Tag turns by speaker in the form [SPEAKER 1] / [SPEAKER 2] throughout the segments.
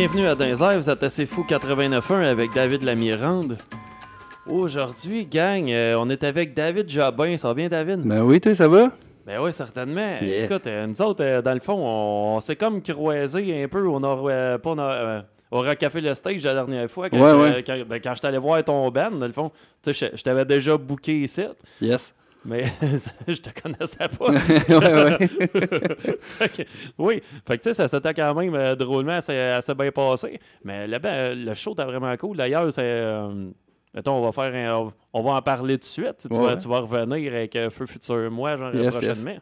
[SPEAKER 1] Bienvenue à Dinzer, vous êtes assez fou 89.1 avec David Lamirande. Aujourd'hui, gang, euh, on est avec David Jobin. Ça va bien, David?
[SPEAKER 2] Ben oui, toi, ça va?
[SPEAKER 1] Ben oui, certainement.
[SPEAKER 2] Yeah.
[SPEAKER 1] Écoute, euh, nous autres, euh, dans le fond, on, on s'est comme croisés un peu au Nord... pas au Nord- au Rock Café Le Stage la dernière fois, quand,
[SPEAKER 2] Ouais, ouais.
[SPEAKER 1] quand, ben, quand j'étais allé voir ton band, dans le fond, tu sais, je, je t'avais déjà booké ici,
[SPEAKER 2] Yes.
[SPEAKER 1] Mais je te connaissais pas.
[SPEAKER 2] ouais, ouais.
[SPEAKER 1] Fait que, oui, fait que tu sais, ça s'était quand même euh, drôlement assez, assez bien passé. Mais le, ben, le show était vraiment cool. D'ailleurs, c'est. euh, mettons, on va faire un- on va en parler tout de suite. Tu,
[SPEAKER 2] Ouais,
[SPEAKER 1] vas,
[SPEAKER 2] ouais.
[SPEAKER 1] tu vas revenir avec euh, Feu Futur Moi, genre
[SPEAKER 2] Yes,
[SPEAKER 1] prochainement.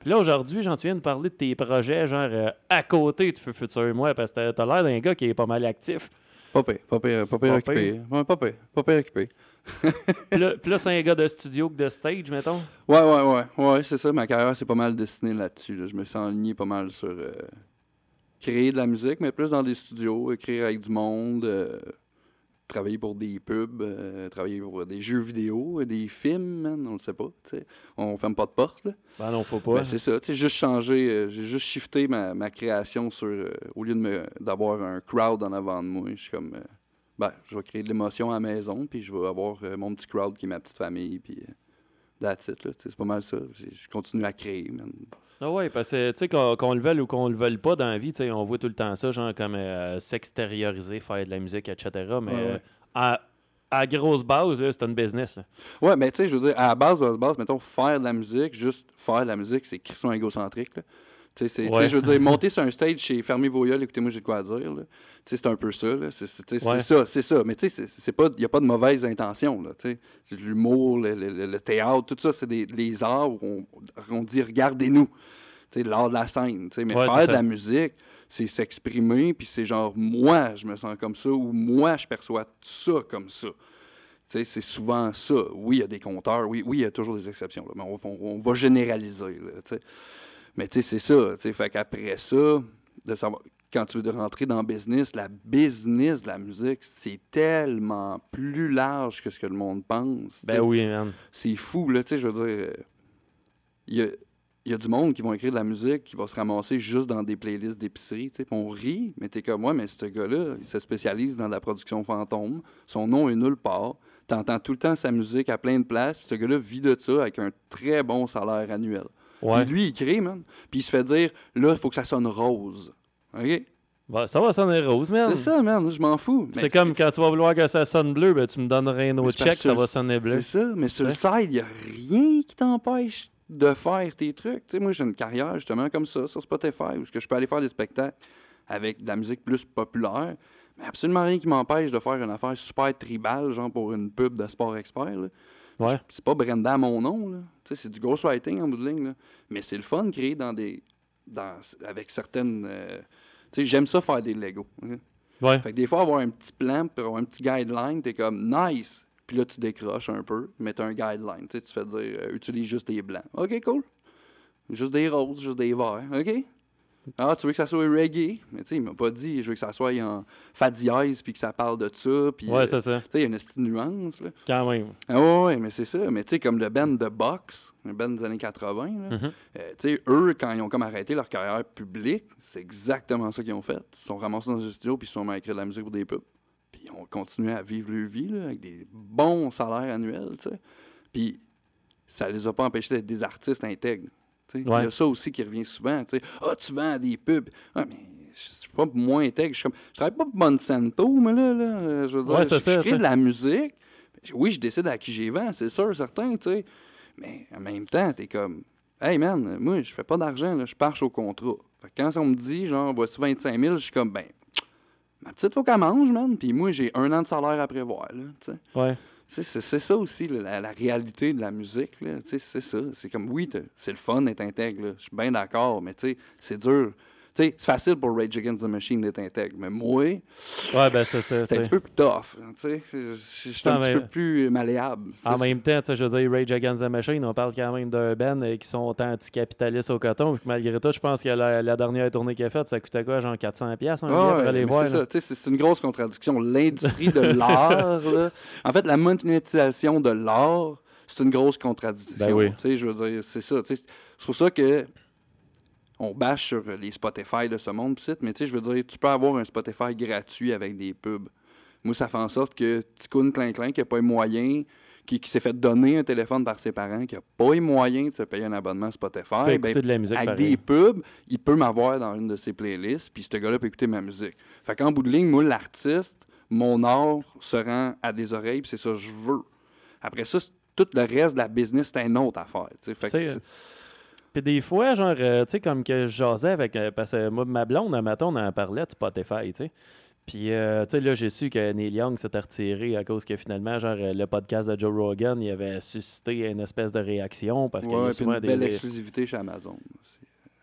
[SPEAKER 1] Puis là, aujourd'hui, j'en viens de parler de tes projets, genre euh, à côté de Feu Futur Moi, parce que t'as- l'air d'un gars qui est pas mal actif.
[SPEAKER 2] Pas pire, pas pire, pas pire occupé. Pas pire occupé.
[SPEAKER 1] Plus, plus un gars de studio que de stage, mettons.
[SPEAKER 2] Ouais, ouais, ouais. Ouais, c'est ça. Ma carrière, c'est pas mal destinée là-dessus. là. Je me suis enligné pas mal sur euh, créer de la musique, mais plus dans des studios, écrire avec du monde, euh, travailler pour des pubs, euh, travailler pour des jeux vidéo, des films, man, on le sait pas. On ferme pas de porte. Là.
[SPEAKER 1] Ben non, faut pas.
[SPEAKER 2] Ben, c'est ça, sais, juste changer, euh, j'ai juste shifté ma, ma création sur, euh, au lieu de me- d'avoir un crowd en avant de moi, je suis comme, euh, ben, je vais créer de l'émotion à la maison, puis je vais avoir euh, mon petit crowd qui est ma petite famille, puis euh, that's it, c'est pas mal ça, je continue à créer, man.
[SPEAKER 1] Ah ouais, parce que, tu sais, qu'on le veuille ou qu'on le veuille pas dans la vie, tu sais, on voit tout le temps ça, genre comme euh, s'extérioriser, faire de la musique, etc. Mais
[SPEAKER 2] ouais.
[SPEAKER 1] euh, à, à grosse base, c'est une business. là.
[SPEAKER 2] Ouais, mais tu sais, je veux dire, à la base, la base, mettons, faire de la musique, juste faire de la musique, c'est crissement égocentrique, là. C'est-
[SPEAKER 1] Ouais.
[SPEAKER 2] je veux dire, monter sur un stage chez Fermez vos yeux, écoutez-moi, j'ai de quoi dire, là. Tu sais, c'est un peu ça, là. C'est c'est-
[SPEAKER 1] Ouais.
[SPEAKER 2] ça, c'est ça. Mais il n'y a pas de mauvaise intention, là. C'est de l'humour, le, le- le- le théâtre, tout ça, c'est des les arts où on, on dit, regardez-nous. L'art de la scène. Mais
[SPEAKER 1] Ouais,
[SPEAKER 2] faire de la musique, c'est s'exprimer, puis c'est genre, moi, je me sens comme ça, ou moi, je perçois ça comme ça. C'est souvent ça. Oui, il y a des compteurs, oui, oui, il y a toujours des exceptions, là, mais on, on- on va généraliser. Là. Mais tu sais, c'est ça. Fait qu'après ça, de savoir, quand tu veux de rentrer dans le business, la business de la musique, c'est tellement plus large que ce que le monde pense.
[SPEAKER 1] Ben oui, man.
[SPEAKER 2] C'est fou, là, tu sais, je veux dire, il y a, y a du monde qui vont écrire de la musique qui va se ramasser juste dans des playlists d'épicerie, tu sais, on rit, mais t'es comme moi, mais ce gars-là, il se spécialise dans la production fantôme, son nom est nulle part, t'entends tout le temps sa musique à plein de places, puis ce gars-là vit de ça avec un très bon salaire annuel.
[SPEAKER 1] Ouais.
[SPEAKER 2] Puis lui, il crée, man, puis il se fait dire, là, il faut que ça sonne rose, OK?
[SPEAKER 1] Ben, ça va sonner rose, man.
[SPEAKER 2] C'est ça, man, je m'en fous.
[SPEAKER 1] C'est comme quand tu vas vouloir que ça sonne bleu, ben tu me donnerais un autre check, ça va sonner bleu.
[SPEAKER 2] C'est ça, mais sur le side, il n'y a rien qui t'empêche de faire tes trucs. Tu sais, moi, j'ai une carrière justement comme ça sur Spotify où je peux aller faire des spectacles avec de la musique plus populaire, mais absolument rien qui m'empêche de faire une affaire super tribale, genre pour une pub de Sport Expert. là.
[SPEAKER 1] Ouais.
[SPEAKER 2] C'est pas Brenda à mon nom, là. C'est du ghostwriting en bout de ligne. là. Mais c'est le fun de créer dans des. Dans, avec certaines. euh, j'aime ça faire des Legos. ok?
[SPEAKER 1] Ouais.
[SPEAKER 2] Fait que des fois, avoir un petit plan, puis avoir un petit guideline, t'es comme nice. Puis là, tu décroches un peu, mais t'as un guideline. Tu fais dire euh, utilise juste des blancs. OK, cool. Juste des roses, juste des verts. OK? Ah, tu veux que ça soit reggae? Mais tu sais, il m'a pas dit je veux que ça soit en fa dièse, puis que ça parle de ça. Puis,
[SPEAKER 1] Ouais,
[SPEAKER 2] euh,
[SPEAKER 1] c'est ça.
[SPEAKER 2] tu sais, il y a une petite nuance. Là.
[SPEAKER 1] Quand même.
[SPEAKER 2] Ah ouais, ouais, mais c'est ça. Mais tu sais, comme le band de Box, le band des années 80, là,
[SPEAKER 1] Mhm.
[SPEAKER 2] euh, tu sais, eux, quand ils ont comme arrêté leur carrière publique, c'est exactement ça qu'ils ont fait. Ils sont ramassés dans un studio puis ils sont mis à écrire de la musique pour des pubs. Puis ils ont continué à vivre leur vie là, avec des bons salaires annuels, tu sais. Puis ça les a pas empêchés d'être des artistes intègres. Il
[SPEAKER 1] Ouais.
[SPEAKER 2] y a ça aussi qui revient souvent. Ah, tu vends des pubs. Ah, mais je suis pas moins intègre. Je je travaille pas pour Monsanto, mais là, là je veux dire,
[SPEAKER 1] Ouais,
[SPEAKER 2] je, crée
[SPEAKER 1] ça.
[SPEAKER 2] de la musique. Oui, je décide à qui j'y vends, c'est sûr, certain, tu sais. Mais en même temps, t'es comme, hey man, moi, je fais pas d'argent, je marche au contrat. Fait que quand on me dit, genre, voici 25 000, je suis comme, ben, ma petite, faut qu'elle mange, man. Puis moi, j'ai un an de salaire à prévoir, là, tu sais.
[SPEAKER 1] Ouais.
[SPEAKER 2] C'est ça aussi, la, la réalité de la musique. C'est ça. C'est comme, oui, c'est le fun d'être intègre. Je suis bien d'accord, mais c'est dur. Tu sais, c'est facile pour Rage Against the Machine d'être intègre. Mais moi,
[SPEAKER 1] Ouais, ben c'est
[SPEAKER 2] un petit peu plus tough. hein, tu sais. Je je suis un
[SPEAKER 1] Ça,
[SPEAKER 2] petit
[SPEAKER 1] mais-
[SPEAKER 2] peu plus malléable.
[SPEAKER 1] En même temps, je veux dire, Rage Against the Machine, on parle quand même d'un band euh, qui sont anticapitalistes au coton. malgré tout, je pense que la, la dernière tournée qu'il a faite, ça coûtait quoi, genre 400$ piastres, un billet
[SPEAKER 2] Ah
[SPEAKER 1] pour
[SPEAKER 2] ouais, c'est ça, c'est une grosse contradiction. L'industrie de l'art, là, en fait, la monétisation de l'art, c'est une grosse contradiction.
[SPEAKER 1] Ben oui.
[SPEAKER 2] Je veux dire, c'est ça. C'est pour ça que on bâche sur les Spotify de ce monde, pis mais tu sais, je veux dire, tu peux avoir un Spotify gratuit avec des pubs. Moi, ça fait en sorte que Ticoun Clin-Clin, qui n'a pas les moyens, qui, qui s'est fait donner un téléphone par ses parents, qui n'a pas les moyens de se payer un abonnement Spotify, ben,
[SPEAKER 1] de la musique
[SPEAKER 2] avec
[SPEAKER 1] pareil.
[SPEAKER 2] des pubs, il peut m'avoir dans une de ses playlists, puis ce gars-là peut écouter ma musique. Fait qu'en bout de ligne, moi, l'artiste, mon art se rend à des oreilles, puis c'est ça que je veux. Après ça, tout le reste de la business, c'est une autre affaire. Fait que
[SPEAKER 1] Puis des fois, genre, euh, tu sais, comme que je jasais avec. euh, parce que moi, ma blonde, un matin, on en parlait de Spotify, tu sais. Puis, euh, tu sais, là, j'ai su que Neil Young s'était retiré à cause que finalement, genre, euh, le podcast de Joe Rogan, il avait suscité une espèce de réaction parce qu'il y a souvent
[SPEAKER 2] une
[SPEAKER 1] des.
[SPEAKER 2] belle
[SPEAKER 1] des-
[SPEAKER 2] exclusivité chez Amazon. aussi.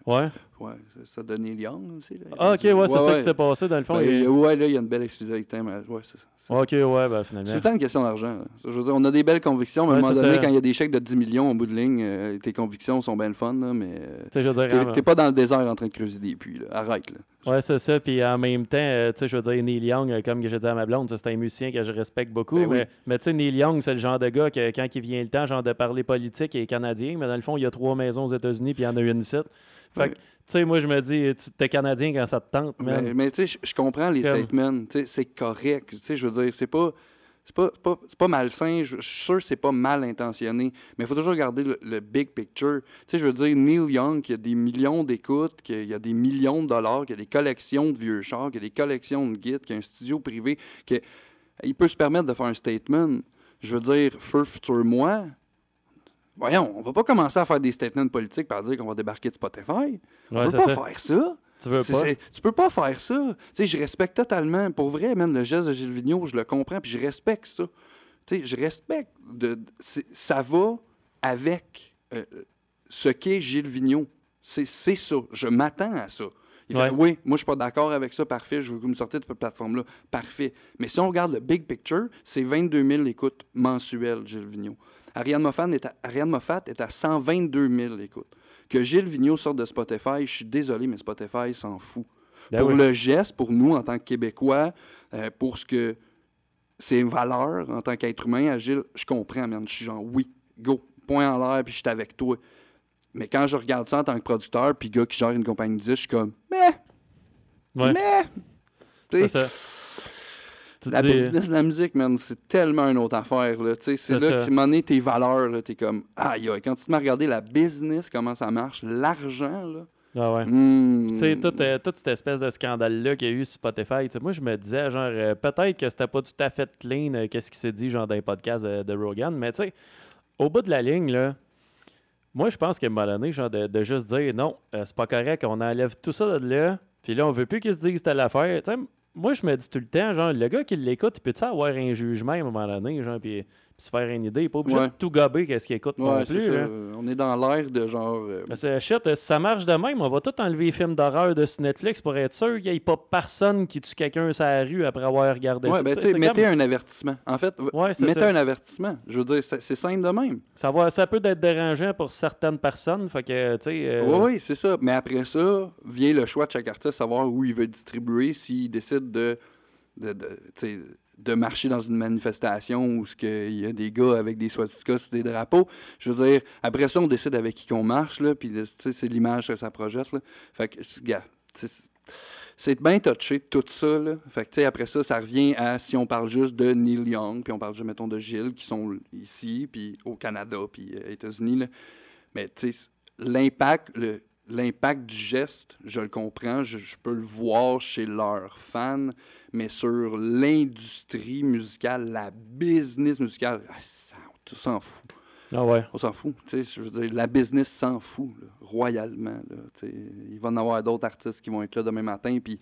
[SPEAKER 1] Ouais.
[SPEAKER 2] Ouais, ça- donne Young aussi. Là.
[SPEAKER 1] Ah, ok, ouais, c'est ça
[SPEAKER 2] ouais.
[SPEAKER 1] qui s'est passé dans le fond.
[SPEAKER 2] Ben,
[SPEAKER 1] il-
[SPEAKER 2] ouais, là, il y a une belle exclusivité. Mais, ouais, c'est ça. c'est ça.
[SPEAKER 1] Ok, ouais, ben
[SPEAKER 2] C'est
[SPEAKER 1] finalement.
[SPEAKER 2] tout le temps une question d'argent. Je veux dire, on a des belles convictions, mais à un moment
[SPEAKER 1] c'est
[SPEAKER 2] donné,
[SPEAKER 1] ça.
[SPEAKER 2] quand il y a des chèques de 10 millions au bout de ligne, euh, tes convictions sont bien le fun, là, mais euh,
[SPEAKER 1] Tu sais, je veux dire,
[SPEAKER 2] t'es pas dans le désert en train de creuser des puits. Là. Arrête. Là.
[SPEAKER 1] Ouais, c'est ça. Puis en même temps, euh, tu sais, je veux dire, Neil Young, comme j'ai dit à ma blonde, c'est un musicien que je respecte beaucoup.
[SPEAKER 2] Ben oui.
[SPEAKER 1] mais mais tu sais, Neil Young, c'est le genre de gars que quand il vient le temps, genre de parler politique, il est canadien. Mais dans le fond, il y a trois maisons aux États-Unis, puis il y en a une ici. Fait que, tu sais, moi, je me dis, tu es canadien quand ça te tente, man.
[SPEAKER 2] Mais, mais tu sais, je- comprends les
[SPEAKER 1] Comme-
[SPEAKER 2] statements. Tu sais, C'est correct. Tu sais, Je veux dire, c'est pas. C'est pas, pas, pas malsain, je suis sûr que c'est pas mal intentionné, mais il faut toujours regarder le, le big picture. Tu sais, je veux dire, Neil Young, qui a des millions d'écoutes, qui a- il y a des millions de dollars, qui a des collections de vieux chars, qui a des collections de guides, qui a un studio privé, qui il peut se permettre de faire un statement. Je veux dire, feu futur moi, voyons, on va pas commencer à faire des statements politiques par dire qu'on va débarquer de Spotify. on
[SPEAKER 1] Ouais,
[SPEAKER 2] peut pas
[SPEAKER 1] ça.
[SPEAKER 2] faire ça.
[SPEAKER 1] Tu veux pas?
[SPEAKER 2] tu peux pas faire ça. Tu sais, je respecte totalement. Pour vrai, même le geste de Gilles Vigneault, je le comprends, puis je respecte ça. Tu sais, je respecte. De, ça va avec euh, ce qu'est Gilles Vigneault. C'est ça. Je m'attends à ça. Il fait, oui, moi, je suis pas d'accord avec ça, parfait, je veux que vous me sortez de cette plateforme-là, parfait. Mais si on regarde le big picture, c'est 22 000 écoutes mensuelles, Gilles Vigneault. Ariane Moffat est à, Ariane Moffat est à 122 000 écoutes. Que Gilles Vigneault sorte de Spotify, je suis désolé, mais Spotify s'en fout.
[SPEAKER 1] Ben
[SPEAKER 2] pour
[SPEAKER 1] oui.
[SPEAKER 2] le geste, pour nous, en tant que Québécois, euh, pour ce que ses valeurs en tant qu'être humain, Agile, je comprends, man. Je suis genre, oui, go, point en l'air, puis je suis avec toi. Mais quand je regarde ça en tant que producteur, puis gars qui gère une compagnie de disques, je suis comme, mais,
[SPEAKER 1] Ouais,
[SPEAKER 2] mais.
[SPEAKER 1] Ça.
[SPEAKER 2] La
[SPEAKER 1] dis-
[SPEAKER 2] business de la musique, man, c'est tellement une autre affaire. Là. C'est
[SPEAKER 1] C'est
[SPEAKER 2] là
[SPEAKER 1] ça.
[SPEAKER 2] que tu m'en es tes valeurs. là, T'es comme, aïe, aïe. Quand tu te mets à regarder la business, comment ça marche, l'argent, là.
[SPEAKER 1] Ah ouais.
[SPEAKER 2] hmm,
[SPEAKER 1] Tu sais, toute, euh, toute cette espèce de scandale-là qu'il y a eu sur Spotify, moi, je me disais, genre, euh, peut-être que c'était pas tout à fait clean, euh, qu'est-ce qui s'est dit, genre, dans les podcasts de, Rogan, mais tu sais, au bout de la ligne, là, moi, je pense qu'à un moment donné, genre, de, de juste dire, non, c'est pas correct, on enlève tout ça de là, puis là, on veut plus qu'ils se disent telle affaire. Tu sais, moi, je me dis tout le temps, genre, le gars qui l'écoute, il peut-tu avoir un jugement à un moment donné, genre, puis, se faire une idée, il est pas obligé
[SPEAKER 2] Ouais.
[SPEAKER 1] de tout gober qu'est-ce qu'il écoute non
[SPEAKER 2] Ouais,
[SPEAKER 1] plus,
[SPEAKER 2] ça.
[SPEAKER 1] là.
[SPEAKER 2] On est dans l'air de genre. euh,
[SPEAKER 1] shit, euh, si ça marche de même, on va tout enlever les films d'horreur de sur Netflix pour être sûr qu'il n'y ait pas personne qui tue quelqu'un sur la rue après avoir regardé
[SPEAKER 2] Ouais,
[SPEAKER 1] ça.
[SPEAKER 2] ben,
[SPEAKER 1] Tu
[SPEAKER 2] tu
[SPEAKER 1] sais,
[SPEAKER 2] sais,
[SPEAKER 1] c'est
[SPEAKER 2] mettez
[SPEAKER 1] comme-
[SPEAKER 2] un avertissement. En fait, mettez
[SPEAKER 1] ça.
[SPEAKER 2] un avertissement. Je veux dire, c'est simple de même.
[SPEAKER 1] Ça, va, ça peut être dérangeant pour certaines personnes. Fait que, euh,
[SPEAKER 2] Oui, oui, c'est ça. Mais après ça, vient le choix de chaque artiste, savoir où il veut distribuer, s'il décide de, de, de marcher dans une manifestation où il y a des gars avec des swastikas des drapeaux. Je veux dire, après ça, on décide avec qui qu'on marche, là, puis c'est l'image que ça projette. Là. Fait que, gars, c'est- bien touché, tout ça. Là. Fait que, après ça, ça revient à si on parle juste de Neil Young, puis on parle juste, mettons, de Gilles, qui sont ici, puis au Canada, puis aux États-Unis. là. Mais, tu sais, l'impact, le- l'impact du geste, je le comprends, je, je peux le voir chez leurs fans, mais sur l'industrie musicale, la business musicale, ah, ça, on s'en fout.
[SPEAKER 1] Ah ouais.
[SPEAKER 2] On s'en fout. Je veux dire, la business s'en fout, là, royalement. Là, il va y en avoir d'autres artistes qui vont être là demain matin, puis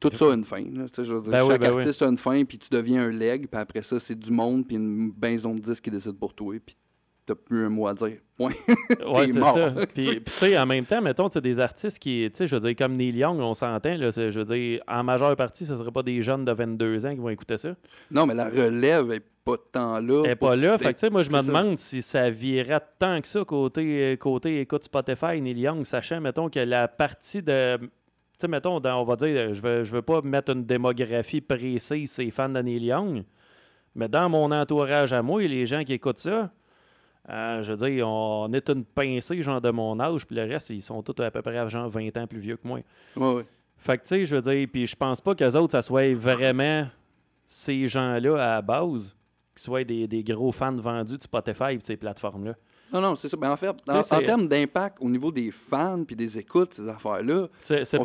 [SPEAKER 2] tout ça a une fin. Là, je veux dire,
[SPEAKER 1] Ben oui,
[SPEAKER 2] chaque
[SPEAKER 1] ben oui.
[SPEAKER 2] artiste a une fin, puis tu deviens un leg, puis après ça, c'est du monde, puis une maison de disques qui décide pour toi, puis t'as plus un mot à dire. Point.
[SPEAKER 1] Ouais, c'est ça. Puis, tu sais, en même temps, mettons, tu des artistes qui, tu sais, je veux dire, comme Neil Young, on s'entend, je veux dire, en majeure partie, ce ne serait pas des jeunes de 22 ans qui vont écouter ça.
[SPEAKER 2] non, mais la relève est pas tant là.
[SPEAKER 1] Elle n'est pas là. Fait que, tu sais, moi, je me demande si ça virait tant que ça côté, côté écoute Spotify, Neil Young, sachant, mettons, que la partie de. Tu sais, mettons, dans- on va dire, je veux, je veux pas mettre une démographie précise, c'est fans de Neil Young, mais dans mon entourage à moi, les gens qui écoutent ça, Euh, je veux dire, on est une pincée, genre, de mon âge, puis le reste, ils sont tous à peu près, genre, 20 ans plus vieux que moi.
[SPEAKER 2] Ouais.
[SPEAKER 1] Fait que, tu sais, je veux dire, puis je pense pas qu'eux autres, ça soit vraiment ces gens-là à la base, qui soient des, des gros fans vendus de Spotify et de ces plateformes-là.
[SPEAKER 2] Non, non, c'est ça. Ben, en fait, en, termes d'impact au niveau des fans puis des écoutes, ces affaires-là,
[SPEAKER 1] C'est euh,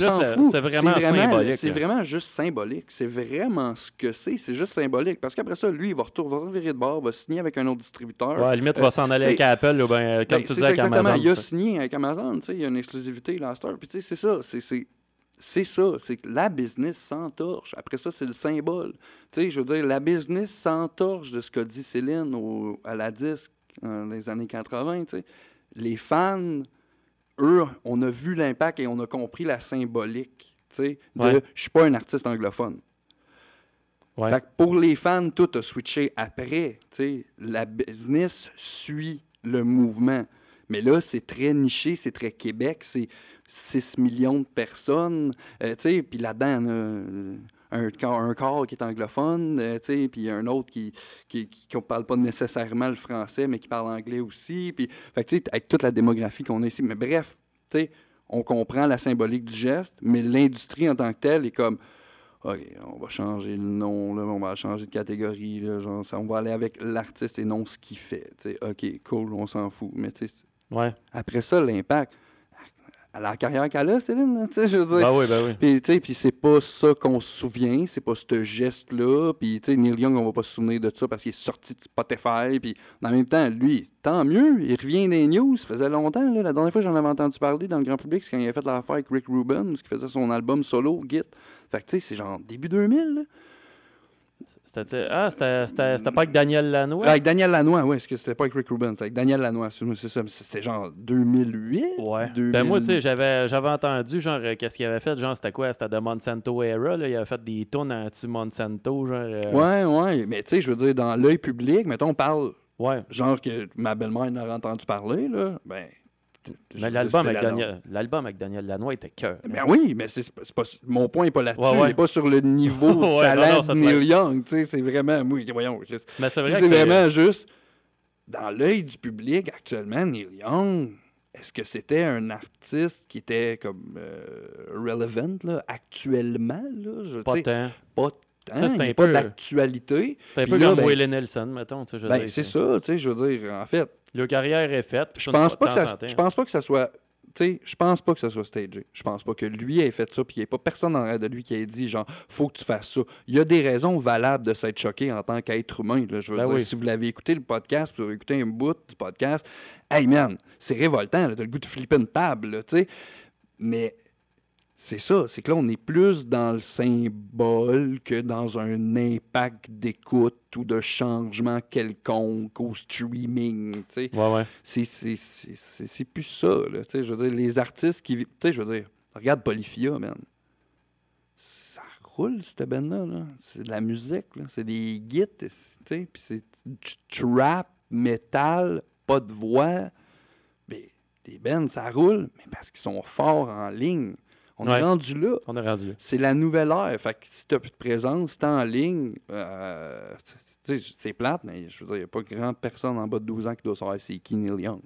[SPEAKER 1] vraiment symbolique.
[SPEAKER 2] C'est vraiment juste symbolique. C'est vraiment ce que c'est. C'est juste symbolique. Parce qu'après ça, lui, il va retourner, va revirer de bord, va signer avec un autre distributeur.
[SPEAKER 1] Ouais, à la limite,
[SPEAKER 2] Euh,
[SPEAKER 1] va s'en aller avec Apple, ou ben, euh, comme
[SPEAKER 2] Ben,
[SPEAKER 1] tu disais avec
[SPEAKER 2] exactement.
[SPEAKER 1] Amazon.
[SPEAKER 2] Il a signé avec Amazon, tu sais, il y a une exclusivité, là. Puis tu sais, c'est ça, c'est- c'est c'est ça, c'est que la business s'entorche. Après ça, c'est le symbole. Tu sais, je veux dire, la business s'entorche de ce qu'a dit Céline au- à la disque dans les années 80, tu sais. Les fans, eux, on a vu l'impact et on a compris la symbolique, de
[SPEAKER 1] Ouais.
[SPEAKER 2] je suis pas un artiste anglophone.
[SPEAKER 1] Ouais.
[SPEAKER 2] Fait que pour les fans, tout a switché après. tu sais. La business suit le mouvement. Mais là, c'est très niché, c'est très Québec, c'est 6 millions de personnes. euh, puis là-dedans, euh, un, corps- un corps qui est anglophone, euh, tu sais, puis un autre qui qui, qui, qui parle pas nécessairement le français, mais qui parle anglais aussi. Puis, fait que, tu sais, avec toute la démographie qu'on a ici. Mais bref, tu sais, on comprend la symbolique du geste, mais l'industrie en tant que telle est comme OK, on va changer le nom, là, on va changer de catégorie, là, genre, ça, on va aller avec l'artiste et non ce qu'il fait. OK, cool, on s'en fout. Mais
[SPEAKER 1] Ouais.
[SPEAKER 2] après ça, l'impact, à la carrière qu'elle a, Céline, tu sais, je veux dire.
[SPEAKER 1] Ben oui, ben oui.
[SPEAKER 2] Puis, tu sais, puis c'est pas ça qu'on se souvient, c'est pas ce geste-là. Puis, tu sais, Neil Young, on va pas se souvenir de ça parce qu'il est sorti de Spotify. Puis, en même temps, lui, tant mieux, il revient des news. Ça faisait longtemps, là. La dernière fois que j'en avais entendu parler dans le grand public, c'est quand il a fait l'affaire avec Rick Rubin, qui faisait son album solo, Git. Fait que, tu sais, c'est genre début 2000, là.
[SPEAKER 1] C'était ah, c'était- pas avec Daniel Lanois?
[SPEAKER 2] Avec Daniel Lanois, ouais, est-ce que c'était pas avec Rick Rubin? C'était avec Daniel Lanois, c'est ça. C'était genre 2008?
[SPEAKER 1] Ouais.
[SPEAKER 2] 2000.
[SPEAKER 1] Ben moi, tu sais, j'avais, j'avais entendu, genre, euh, qu'est-ce qu'il avait fait, genre, c'était quoi? C'était de Monsanto Era, là. Il avait fait des tunes anti-Monsanto, genre. euh,
[SPEAKER 2] Ouais, ouais. Mais, tu sais, je veux dire, dans l'œil public, mettons, on parle
[SPEAKER 1] Ouais.
[SPEAKER 2] genre que ma belle-mère en aurait entendu parler, là, ben.
[SPEAKER 1] Mais l'album
[SPEAKER 2] c'est
[SPEAKER 1] avec, Daniel, l'album avec Daniel Lanois était cœur.
[SPEAKER 2] norme. Ben oui, mais c'est c'est pas, mon point n'est pas là-dessus.
[SPEAKER 1] Ouais, ouais.
[SPEAKER 2] Il n'est pas sur le niveau de
[SPEAKER 1] Ouais,
[SPEAKER 2] talent de Neil Young. Tu sais, c'est vraiment. Oui, voyons.
[SPEAKER 1] Mais c'est vrai
[SPEAKER 2] C'est
[SPEAKER 1] c'est
[SPEAKER 2] vraiment juste. Dans l'œil du public, actuellement, Neil Young, est-ce que c'était un artiste qui était comme euh, relevant, là, actuellement? Là, je,
[SPEAKER 1] pas tant.
[SPEAKER 2] pas tant.
[SPEAKER 1] Ça, c'est un
[SPEAKER 2] pas
[SPEAKER 1] peu-
[SPEAKER 2] d'actualité.
[SPEAKER 1] C'était un
[SPEAKER 2] Puis
[SPEAKER 1] peu
[SPEAKER 2] là,
[SPEAKER 1] comme
[SPEAKER 2] ben-
[SPEAKER 1] Waylon Nelson, mettons.
[SPEAKER 2] Ben,
[SPEAKER 1] dire,
[SPEAKER 2] c'est ça, tu sais, je veux dire, en fait,
[SPEAKER 1] Leur carrière est faite.
[SPEAKER 2] Je pense pas que ça, je pense pas que ça soit tu sais, je pense pas que ça soit stagé. Je pense pas que lui ait fait ça, puis il n'y ait pas personne en de lui qui ait dit, genre, faut que tu fasses ça. Il y a des raisons valables de s'être choqué en tant qu'être humain. Je veux
[SPEAKER 1] Ben
[SPEAKER 2] dire,
[SPEAKER 1] oui.
[SPEAKER 2] si vous l'avez écouté le podcast, vous avez écouté un bout du podcast, hey man, c'est révoltant, t'as le goût de flipper une table, tu sais. Mais c'est ça, c'est que là, on est plus dans le symbole que dans un impact d'écoute ou de changement quelconque au streaming,
[SPEAKER 1] Ouais, ouais.
[SPEAKER 2] c'est plus ça, là. Je veux dire, les artistes qui... Tu sais, je veux dire, regarde Polyphia, man. Ça roule, cette band-là, là. C'est de la musique, là. C'est des gits, tu sais, puis c'est du trap, métal, pas de voix. Mais les bands, ça roule, mais parce qu'ils sont forts en ligne. On
[SPEAKER 1] Ouais.
[SPEAKER 2] est rendu là.
[SPEAKER 1] On est rendu là.
[SPEAKER 2] C'est la nouvelle ère. Fait que si t'as plus de présence, t'es en ligne. euh, c'est plate, mais je veux dire, il n'y a pas grand personne en bas de 12 ans qui doit savoir c'est qui Neil Young.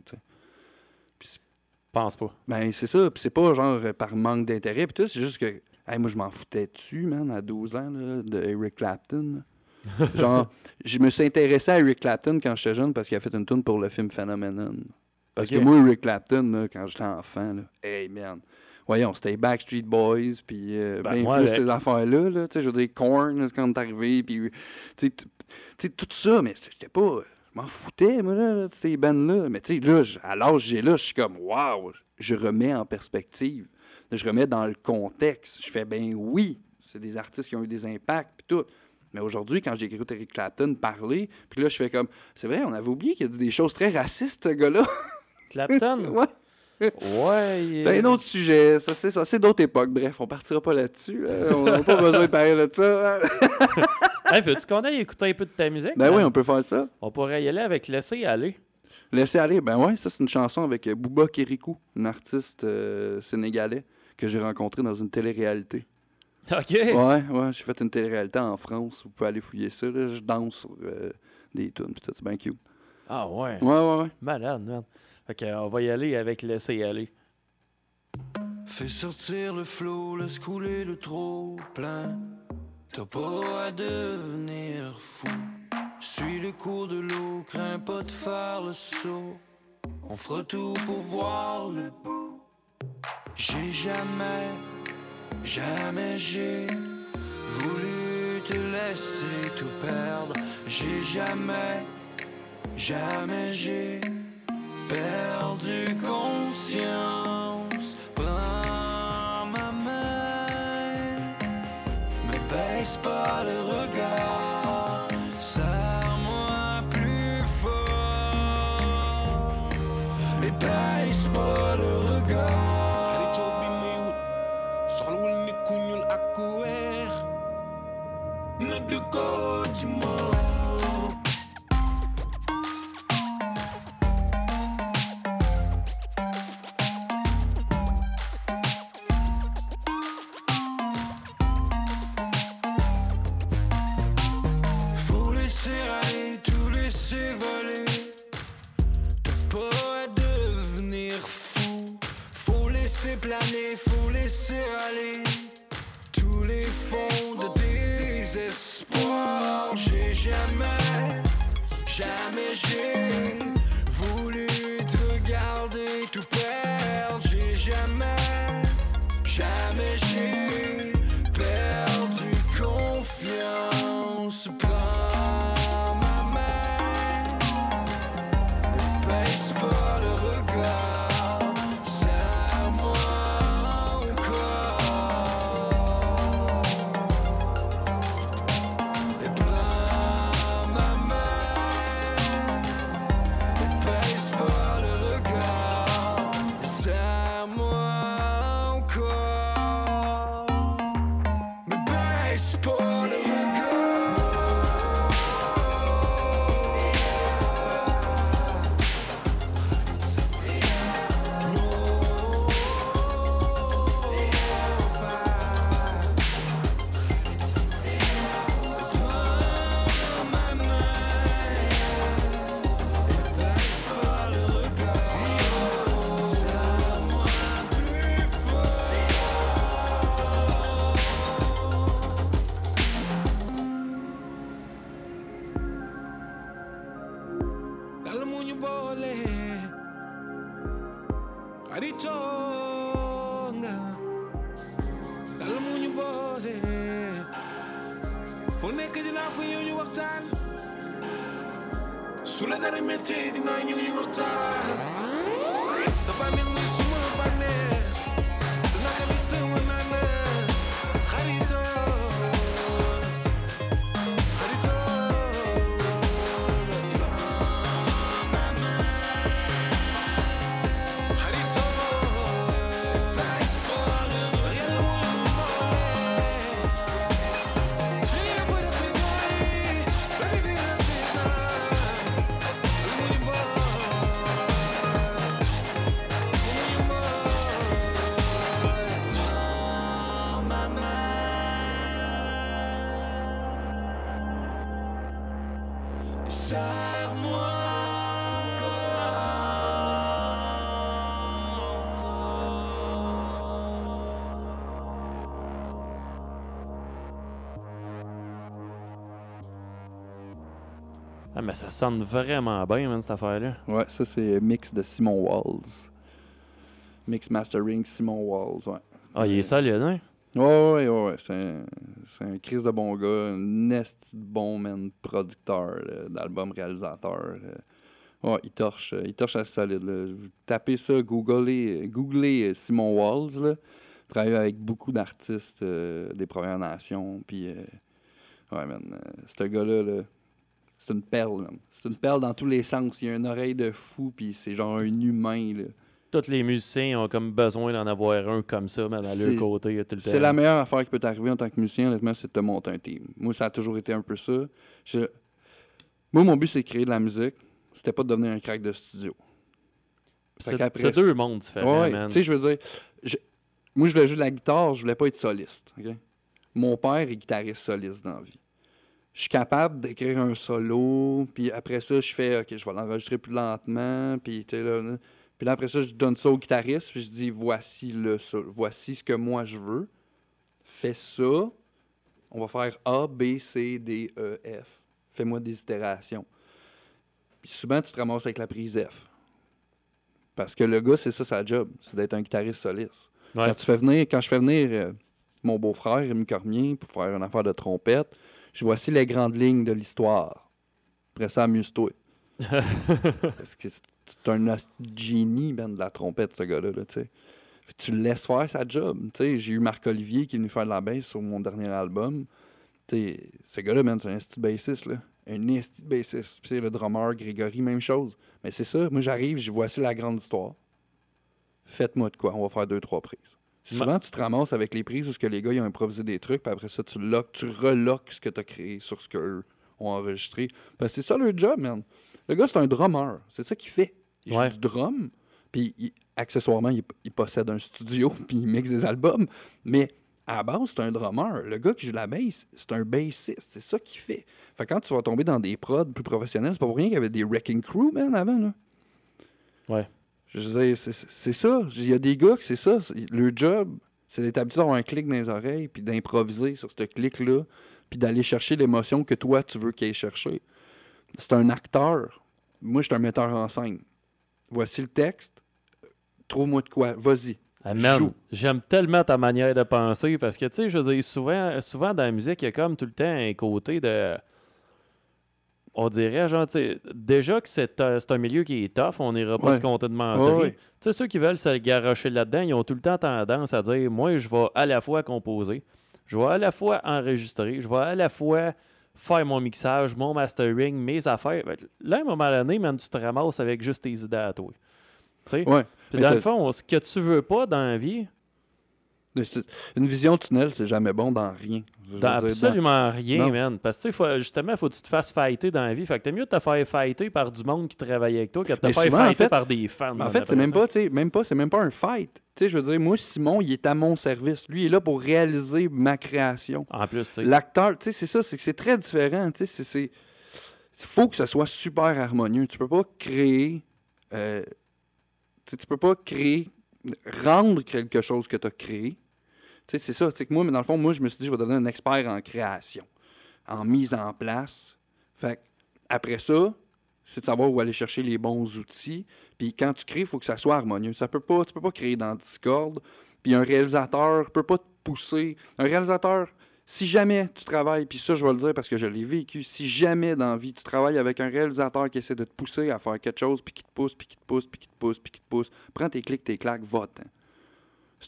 [SPEAKER 1] Pense pas.
[SPEAKER 2] Ben, c'est ça. Puis c'est pas genre euh, par manque d'intérêt. Puis tout, c'est juste que. hey, moi, je m'en foutais dessus, man, à 12 ans, là, de Eric Clapton. là. genre, je me suis intéressé à Eric Clapton quand j'étais jeune parce qu'il a fait une tune pour le film Phenomenon. Parce que moi, Eric Clapton, là, quand j'étais enfant, là, hey, man. Voyons, c'était Backstreet Boys, puis euh,
[SPEAKER 1] Ben,
[SPEAKER 2] ben
[SPEAKER 1] moi,
[SPEAKER 2] plus ces affaires-là, là, tu sais, je veux dire, Korn, quand t'es arrivé, puis, tout ça, mais j'étais pas, je m'en foutais, moi, là, de ces bandes-là, mais tu sais, là, à l'âge j'ai là, je suis comme, waouh, je remets en perspective, je remets dans le contexte, je fais, ben oui, c'est des artistes qui ont eu des impacts, puis tout, mais aujourd'hui, quand j'ai écouté Eric Clapton parler, puis là, je fais comme, c'est vrai, on avait oublié qu'il a dit des choses très racistes, ce gars-là,
[SPEAKER 1] Clapton?
[SPEAKER 2] ouais.
[SPEAKER 1] Ouais.
[SPEAKER 2] C'est un autre sujet, ça c'est ça, c'est d'autres époques. Bref, on partira pas là-dessus. hein. On n'a pas besoin de parler de ça. hein.
[SPEAKER 1] Hey, veux-tu qu'on aille écouter un peu de ta musique?
[SPEAKER 2] Ben oui, on peut faire ça.
[SPEAKER 1] On pourrait y aller avec Laisser aller.
[SPEAKER 2] Laissez aller. Ben ouais, ça c'est une chanson avec euh, Bouba Kirikou, un artiste euh, sénégalais que j'ai rencontré dans une télé-réalité.
[SPEAKER 1] OK.
[SPEAKER 2] Ouais, ouais, j'ai fait une télé-réalité en France. Vous pouvez aller fouiller ça. là. Je danse sur euh, des tunes pis tout, c'est bien cute.
[SPEAKER 1] Ah ouais.
[SPEAKER 3] Ouais, ouais, ouais.
[SPEAKER 1] Malade, man. Fait que, on va y aller avec laisser aller.
[SPEAKER 2] Fais sortir le flot, laisse couler le trop plein. T'as pas à devenir fou. Suis le cours de l'eau, crains pas de faire le saut. On fera tout pour voir le bout. J'ai jamais, jamais j'ai voulu te laisser tout perdre. J'ai jamais, jamais j'ai perdu conscience. Prends ma main, me baisse pas le. Jamais j'ai
[SPEAKER 1] mais ça sonne vraiment bien, man, cette affaire-là.
[SPEAKER 3] Ouais, ça, c'est mix de Simon Walls. Mix mastering Simon Walls, ouais.
[SPEAKER 1] Ah, il est solide, hein?
[SPEAKER 3] Ouais, ouais, ouais, ouais. C'est un, un Chris de bon gars, un nest de bon man producteur d'album réalisateur. là. Ouais, il torche, euh, il torche assez solide. Là. Tapez ça, googlez, googlez euh, Simon Walls. Là. Il travaille avec beaucoup d'artistes euh, des Premières Nations. Puis, euh, ouais, man, euh, ce gars-là, là, c'est une perle. C'est une perle dans tous les sens. Il a une oreille de fou, puis c'est genre un humain, là.
[SPEAKER 1] Tous les musiciens ont comme besoin d'en avoir un comme ça, man, à leur côté. tout le
[SPEAKER 3] C'est la meilleure affaire qui peut t'arriver en tant que musicien, honnêtement, c'est de te monter un team. Moi, ça a toujours été un peu ça. Je- Moi, mon but, c'est de créer de la musique. C'était pas de devenir un crack de studio.
[SPEAKER 1] C'est deux mondes différents,
[SPEAKER 3] Ouais, tu sais, je veux dire, je- moi, je voulais jouer de la guitare, je voulais pas être soliste. ok? Mon père est guitariste soliste dans la vie.
[SPEAKER 2] Je suis capable d'écrire un solo, puis après ça, je fais, OK, je vais l'enregistrer plus lentement, puis là, là. Puis là, après ça, je donne ça au guitariste, puis je dis, voici le solo, voici ce que moi je veux. Fais ça. On va faire A, B, C, D, E, F. Fais-moi des itérations. Puis souvent, tu te ramasses avec la prise F. Parce que le gars, c'est ça sa job, c'est d'être un guitariste soliste.
[SPEAKER 1] Ouais.
[SPEAKER 2] Quand, tu fais venir, quand je fais venir euh, mon beau-frère, Rémi Cormier, pour faire une affaire de trompette, je voici les grandes lignes de l'histoire. Après ça, amuse-toi. Parce que c'est un génie, ben, de la trompette, ce gars-là, là, tu sais. Tu le laisses faire sa job. J'ai eu Marc-Olivier qui est venu faire de la bass sur mon dernier album. Ce gars-là, man, c'est un esti bassiste, là. Un esti bassiste. Puis, le drummer, Grégory, même chose. Mais c'est ça. Moi, j'arrive, je voici la grande histoire. Faites-moi de quoi. On va faire deux, trois prises. Souvent, tu te ramasses avec les prises où ce que les gars ils ont improvisé des trucs, puis après ça, tu lock, tu reloques ce que tu as créé sur ce qu'eux ont enregistré. Parce que c'est ça leur job, man. Le gars, c'est un drummer. C'est ça qu'il fait. Il
[SPEAKER 1] Ouais.
[SPEAKER 2] joue du drum, puis il- accessoirement, il, il possède un studio, puis il mixe des albums. Mais à la base, c'est un drummer. Le gars qui joue la bass, c'est un bassiste. C'est ça qu'il fait. Fait que quand tu vas tomber dans des prods plus professionnels, c'est pas pour rien qu'il y avait des Wrecking Crew, man, avant, là.
[SPEAKER 1] Ouais.
[SPEAKER 2] Je veux dire, c'est- ça. Il y a des gars que c'est ça. Le job, c'est d'être habitué d'avoir un clic dans les oreilles, puis d'improviser sur ce clic-là, puis d'aller chercher l'émotion que toi, tu veux qu'il aille chercher. C'est un acteur. Moi, je suis un metteur en scène. Voici le texte. Trouve-moi de quoi. Vas-y.
[SPEAKER 1] J'aime tellement ta manière de penser parce que, tu sais, je veux dire, souvent, souvent dans la musique, il y a comme tout le temps un côté de. On dirait, genre, tu sais, déjà que c'est euh, c'est un milieu qui est tough, on n'ira pas
[SPEAKER 2] Ouais.
[SPEAKER 1] se compter de mentir.
[SPEAKER 2] Ouais, ouais.
[SPEAKER 1] Tu sais, ceux qui veulent se garocher là-dedans, ils ont tout le temps tendance à dire Moi, je vais à la fois composer, je vais à la fois enregistrer, je vais à la fois faire mon mixage, mon mastering, mes affaires. Que Là, à un moment donné, man, tu te ramasses avec juste tes idées à toi. Tu sais?
[SPEAKER 2] Ouais.
[SPEAKER 1] Puis dans le fond, ce que tu veux pas dans la vie,
[SPEAKER 2] Une vision tunnel, c'est jamais bon dans rien.
[SPEAKER 1] Dans
[SPEAKER 2] dire,
[SPEAKER 1] absolument rien,
[SPEAKER 2] Non.
[SPEAKER 1] man. Parce que, faut- justement, faut que tu te fasses fighter dans la vie. Fait que t'es mieux de te faire fighter par du monde qui travaille avec toi que de te faire
[SPEAKER 2] en
[SPEAKER 1] fighter
[SPEAKER 2] fait-
[SPEAKER 1] par des fans.
[SPEAKER 2] En fait, c'est même pas, même pas, c'est même pas un fight. Tu sais, je veux dire, moi, Simon, il est à mon service. Lui, il est là pour réaliser ma création.
[SPEAKER 1] En plus, tu sais.
[SPEAKER 2] L'acteur, tu sais, c'est ça, c'est que c'est très différent. Tu sais, c'est-. Il faut que ça soit super harmonieux. Tu peux pas créer. euh, tu peux pas créer. Rendre quelque chose que tu as créé. Sais, c'est ça. C'est que moi, mais dans le fond, moi, je me suis dit, je vais devenir un expert en création, en mise en place. Fait après ça, c'est de savoir où aller chercher les bons outils. Puis quand tu crées, il faut que ça soit harmonieux. Ça peut pas, tu peux pas créer dans Discord. Puis un réalisateur peut pas te pousser. Un réalisateur, si jamais tu travailles, puis ça je vais le dire parce que je l'ai vécu, si jamais dans la vie tu travailles avec un réalisateur qui essaie de te pousser à faire quelque chose, puis qui te pousse, puis qui te pousse, puis qui te pousse, puis qui te pousse, prends tes clics, tes claques, vote.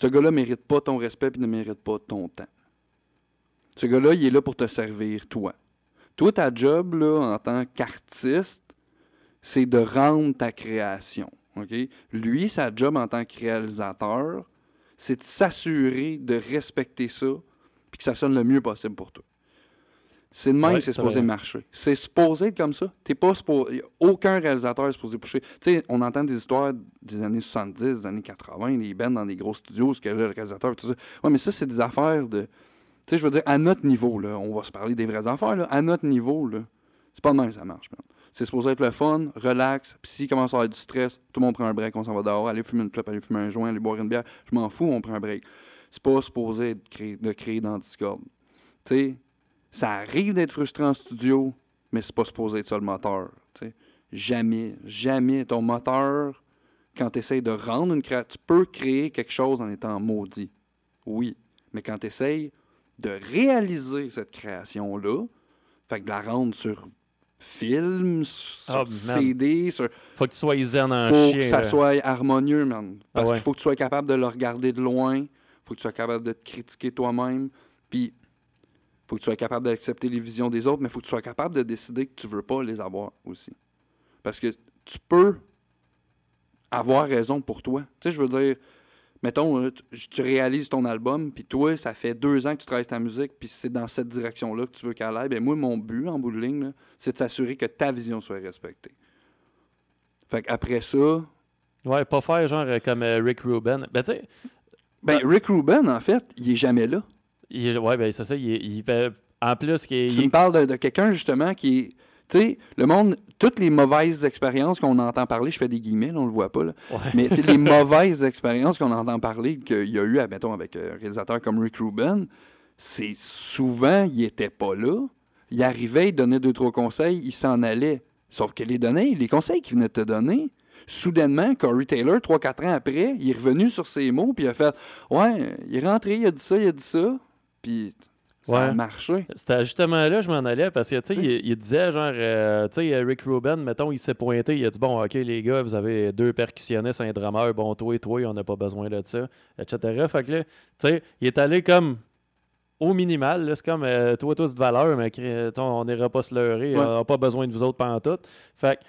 [SPEAKER 2] Ce gars-là mérite pas ton respect, puis ne mérite pas ton temps. Ce gars-là, il est là pour te servir, toi. Toi, ta job, là, en tant qu'artiste, c'est de rendre ta création. Lui, sa job en tant que réalisateur, c'est de s'assurer de respecter ça puis que ça sonne le mieux possible pour toi. C'est de même
[SPEAKER 1] Ouais,
[SPEAKER 2] que c'est supposé
[SPEAKER 1] vrai.
[SPEAKER 2] marcher. C'est supposé être comme ça. T'es pas supposé... Aucun réalisateur est supposé pousser. Tu sais, on entend des histoires des années 70, des années 80, des bands dans des gros studios, ce que le réalisateur, tout ça. Ouais, mais ça, c'est des affaires de... Tu sais, je veux dire, à notre niveau, là, on va se parler des vraies affaires, là, à notre niveau, là, c'est pas de même que ça marche, man. C'est supposé être le fun, relax, puis s'il commence à avoir du stress, tout le monde prend un break, on s'en va dehors, aller fumer une clope, aller fumer un joint, aller boire une bière, je m'en fous, on prend un break. C'est pas supposé être créé, de créer dans Discord. Tu sais, ça arrive d'être frustrant en studio, mais c'est pas supposé être ça le moteur. tu sais. Jamais, jamais ton moteur, quand tu essayes de rendre une création, tu peux créer quelque chose en étant maudit. Oui. Mais quand tu essayes de réaliser cette création-là, fait que de la rendre sur film, sur
[SPEAKER 1] Ah.
[SPEAKER 2] CD, sur.
[SPEAKER 1] Faut que tu sois zen en
[SPEAKER 2] faut que ça
[SPEAKER 1] là.
[SPEAKER 2] soit harmonieux, man. Parce
[SPEAKER 1] Ah ouais.
[SPEAKER 2] qu'il faut que tu sois capable de le regarder de loin. faut que tu sois capable de te critiquer toi-même. Puis, faut que tu sois capable d'accepter les visions des autres, mais faut que tu sois capable de décider que tu veux pas les avoir aussi. Parce que tu peux avoir raison pour toi. Tu sais, je veux dire, mettons, là, tu, réalises ton album, puis toi, ça fait deux ans que tu travailles ta musique, puis c'est dans cette direction-là que tu veux qu'elle aille. Ben moi, mon but, en bout de ligne, c'est de s'assurer que ta vision soit respectée. Fait qu'après ça,
[SPEAKER 1] Ouais, pas faire genre euh, comme euh, Rick Rubin. Ben, tu sais,
[SPEAKER 2] ben, Rick Rubin, en fait, il est jamais là.
[SPEAKER 1] Il- ouais, ben, c'est ça. Il, il- ben, En plus, qui
[SPEAKER 2] Tu me parles de, de quelqu'un, justement, qui. Tu sais, le monde, toutes les mauvaises expériences qu'on entend parler, je fais des guillemets, là, on le voit pas, là.
[SPEAKER 1] Ouais.
[SPEAKER 2] Mais les mauvaises expériences qu'on entend parler, qu'il y a eu, admettons, avec euh, un réalisateur comme Rick Rubin, c'est souvent, il était pas là. Il arrivait, il donnait deux, trois conseils, il s'en allait. Sauf que les données, les conseils qu'il venait de te donner, soudainement, Corey Taylor, trois, quatre ans après, il est revenu sur ses mots, puis il a fait Ouais, il est rentré, il a dit ça, il a dit ça. Puis ça a marché.
[SPEAKER 1] C'était justement là je m'en allais parce que, tu sais, il, il disait, genre, euh, tu sais, Rick Rubin, mettons, il s'est pointé, il a dit, bon, OK, les gars, vous avez deux percussionnistes, un drummer, bon, toi et toi, on n'a pas besoin de ça, etc. Fait que là, tu sais, il est allé comme au minimal, c'est comme, euh, toi, tous de valeur, mais on n'ira pas se leurrer,
[SPEAKER 2] Ouais.
[SPEAKER 1] on n'a pas besoin de vous autres pendant tout. Fait que,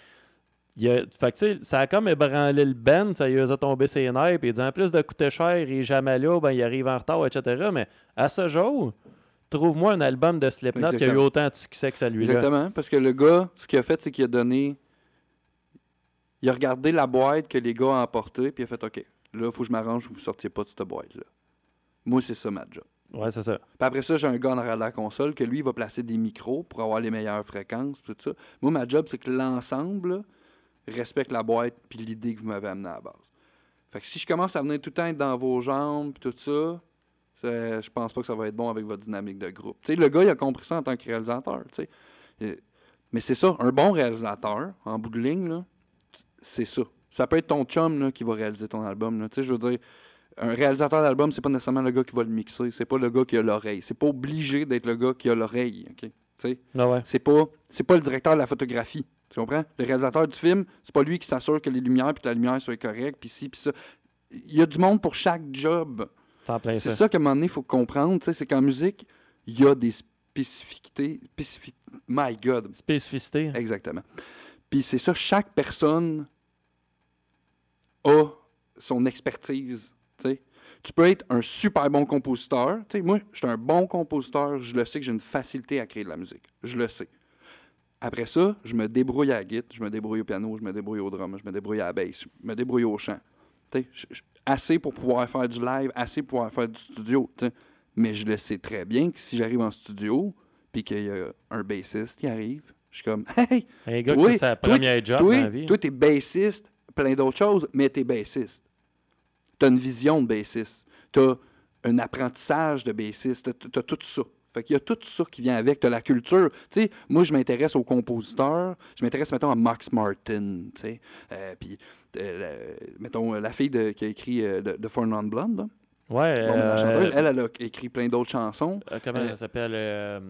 [SPEAKER 1] il a- fait que, ça a comme ébranlé le band, ça lui a tombé ses nerfs, puis il dit, en plus de coûter cher, il est jamais là, ben, il arrive en retard, etc. Mais à ce jour, trouve-moi un album de Slipknot qui a eu autant de succès que celui-là.
[SPEAKER 2] Exactement, parce que le gars, ce qu'il a fait, c'est qu'il a donné. Il a regardé la boîte que les gars ont emportée, puis il a fait OK, là, il faut que je m'arrange que vous sortiez pas de cette boîte-là. Moi, c'est ça ma job.
[SPEAKER 1] Ouais, c'est ça.
[SPEAKER 2] Puis après ça, j'ai un gars en arrière de la console que lui, il va placer des micros pour avoir les meilleures fréquences, tout ça. Moi, ma job, c'est que l'ensemble là, respecte la boîte puis l'idée que vous m'avez amenée à la base. Fait que si je commence à venir tout le temps être dans vos jambes puis tout ça, ça, je pense pas que ça va être bon avec votre dynamique de groupe. Tu sais, le gars, il a compris ça en tant que réalisateur, tu sais. Euh, Mais c'est ça, un bon réalisateur, en bout de ligne, c'est ça. Ça peut être ton chum là, qui va réaliser ton album. je veux dire, un réalisateur d'album, c'est pas nécessairement le gars qui va le mixer, c'est pas le gars qui a l'oreille. C'est pas obligé d'être le gars qui a l'oreille, OK? Tu sais,
[SPEAKER 1] Ah ouais.
[SPEAKER 2] c'est pas c'est pas le directeur de la photographie. Tu comprends? Le réalisateur du film, c'est pas lui qui s'assure que les lumières puis que la lumière soit correcte puis ci puis ça. Il y a du monde pour chaque job.
[SPEAKER 1] C'est ça.
[SPEAKER 2] ça qu'à un moment donné, il faut comprendre, c'est qu'en musique, il y a des spécificités, spécifi- My God,
[SPEAKER 1] Spécificité.
[SPEAKER 2] Exactement. Puis c'est ça, chaque personne a son expertise. tu peux être un super bon compositeur. Moi, je suis un bon compositeur. Je le sais que j'ai une facilité à créer de la musique. Je le sais. Après ça, je me débrouille à la guitare, je me débrouille au piano, je me débrouille au drum, je me débrouille à la bass, je me débrouille au chant. Assez pour pouvoir faire du live, assez pour pouvoir faire du studio. Mais je le sais très bien que si j'arrive en studio, puis qu'il y a un bassiste qui arrive, je suis comme Hey,
[SPEAKER 1] Un gars
[SPEAKER 2] toi,
[SPEAKER 1] c'est première job
[SPEAKER 2] toi,
[SPEAKER 1] dans la vie.
[SPEAKER 2] Toi, t'es bassiste, plein d'autres choses, mais t'es bassiste. T'as une vision de bassiste. T'as un apprentissage de bassiste. T'as, t'as tout ça. Fait qu'il y a tout ça qui vient avec. T'as la culture. Tu sais, moi, je m'intéresse aux compositeurs. Je m'intéresse, mettons, à Max Martin. Tu sais. Euh, puis, euh, mettons, la fille de- qui a écrit euh, de, de For Non Blonde. là.
[SPEAKER 1] Ouais.
[SPEAKER 2] Bon, mais la chanteuse, elle, elle a écrit plein d'autres chansons.
[SPEAKER 1] comment elle s'appelle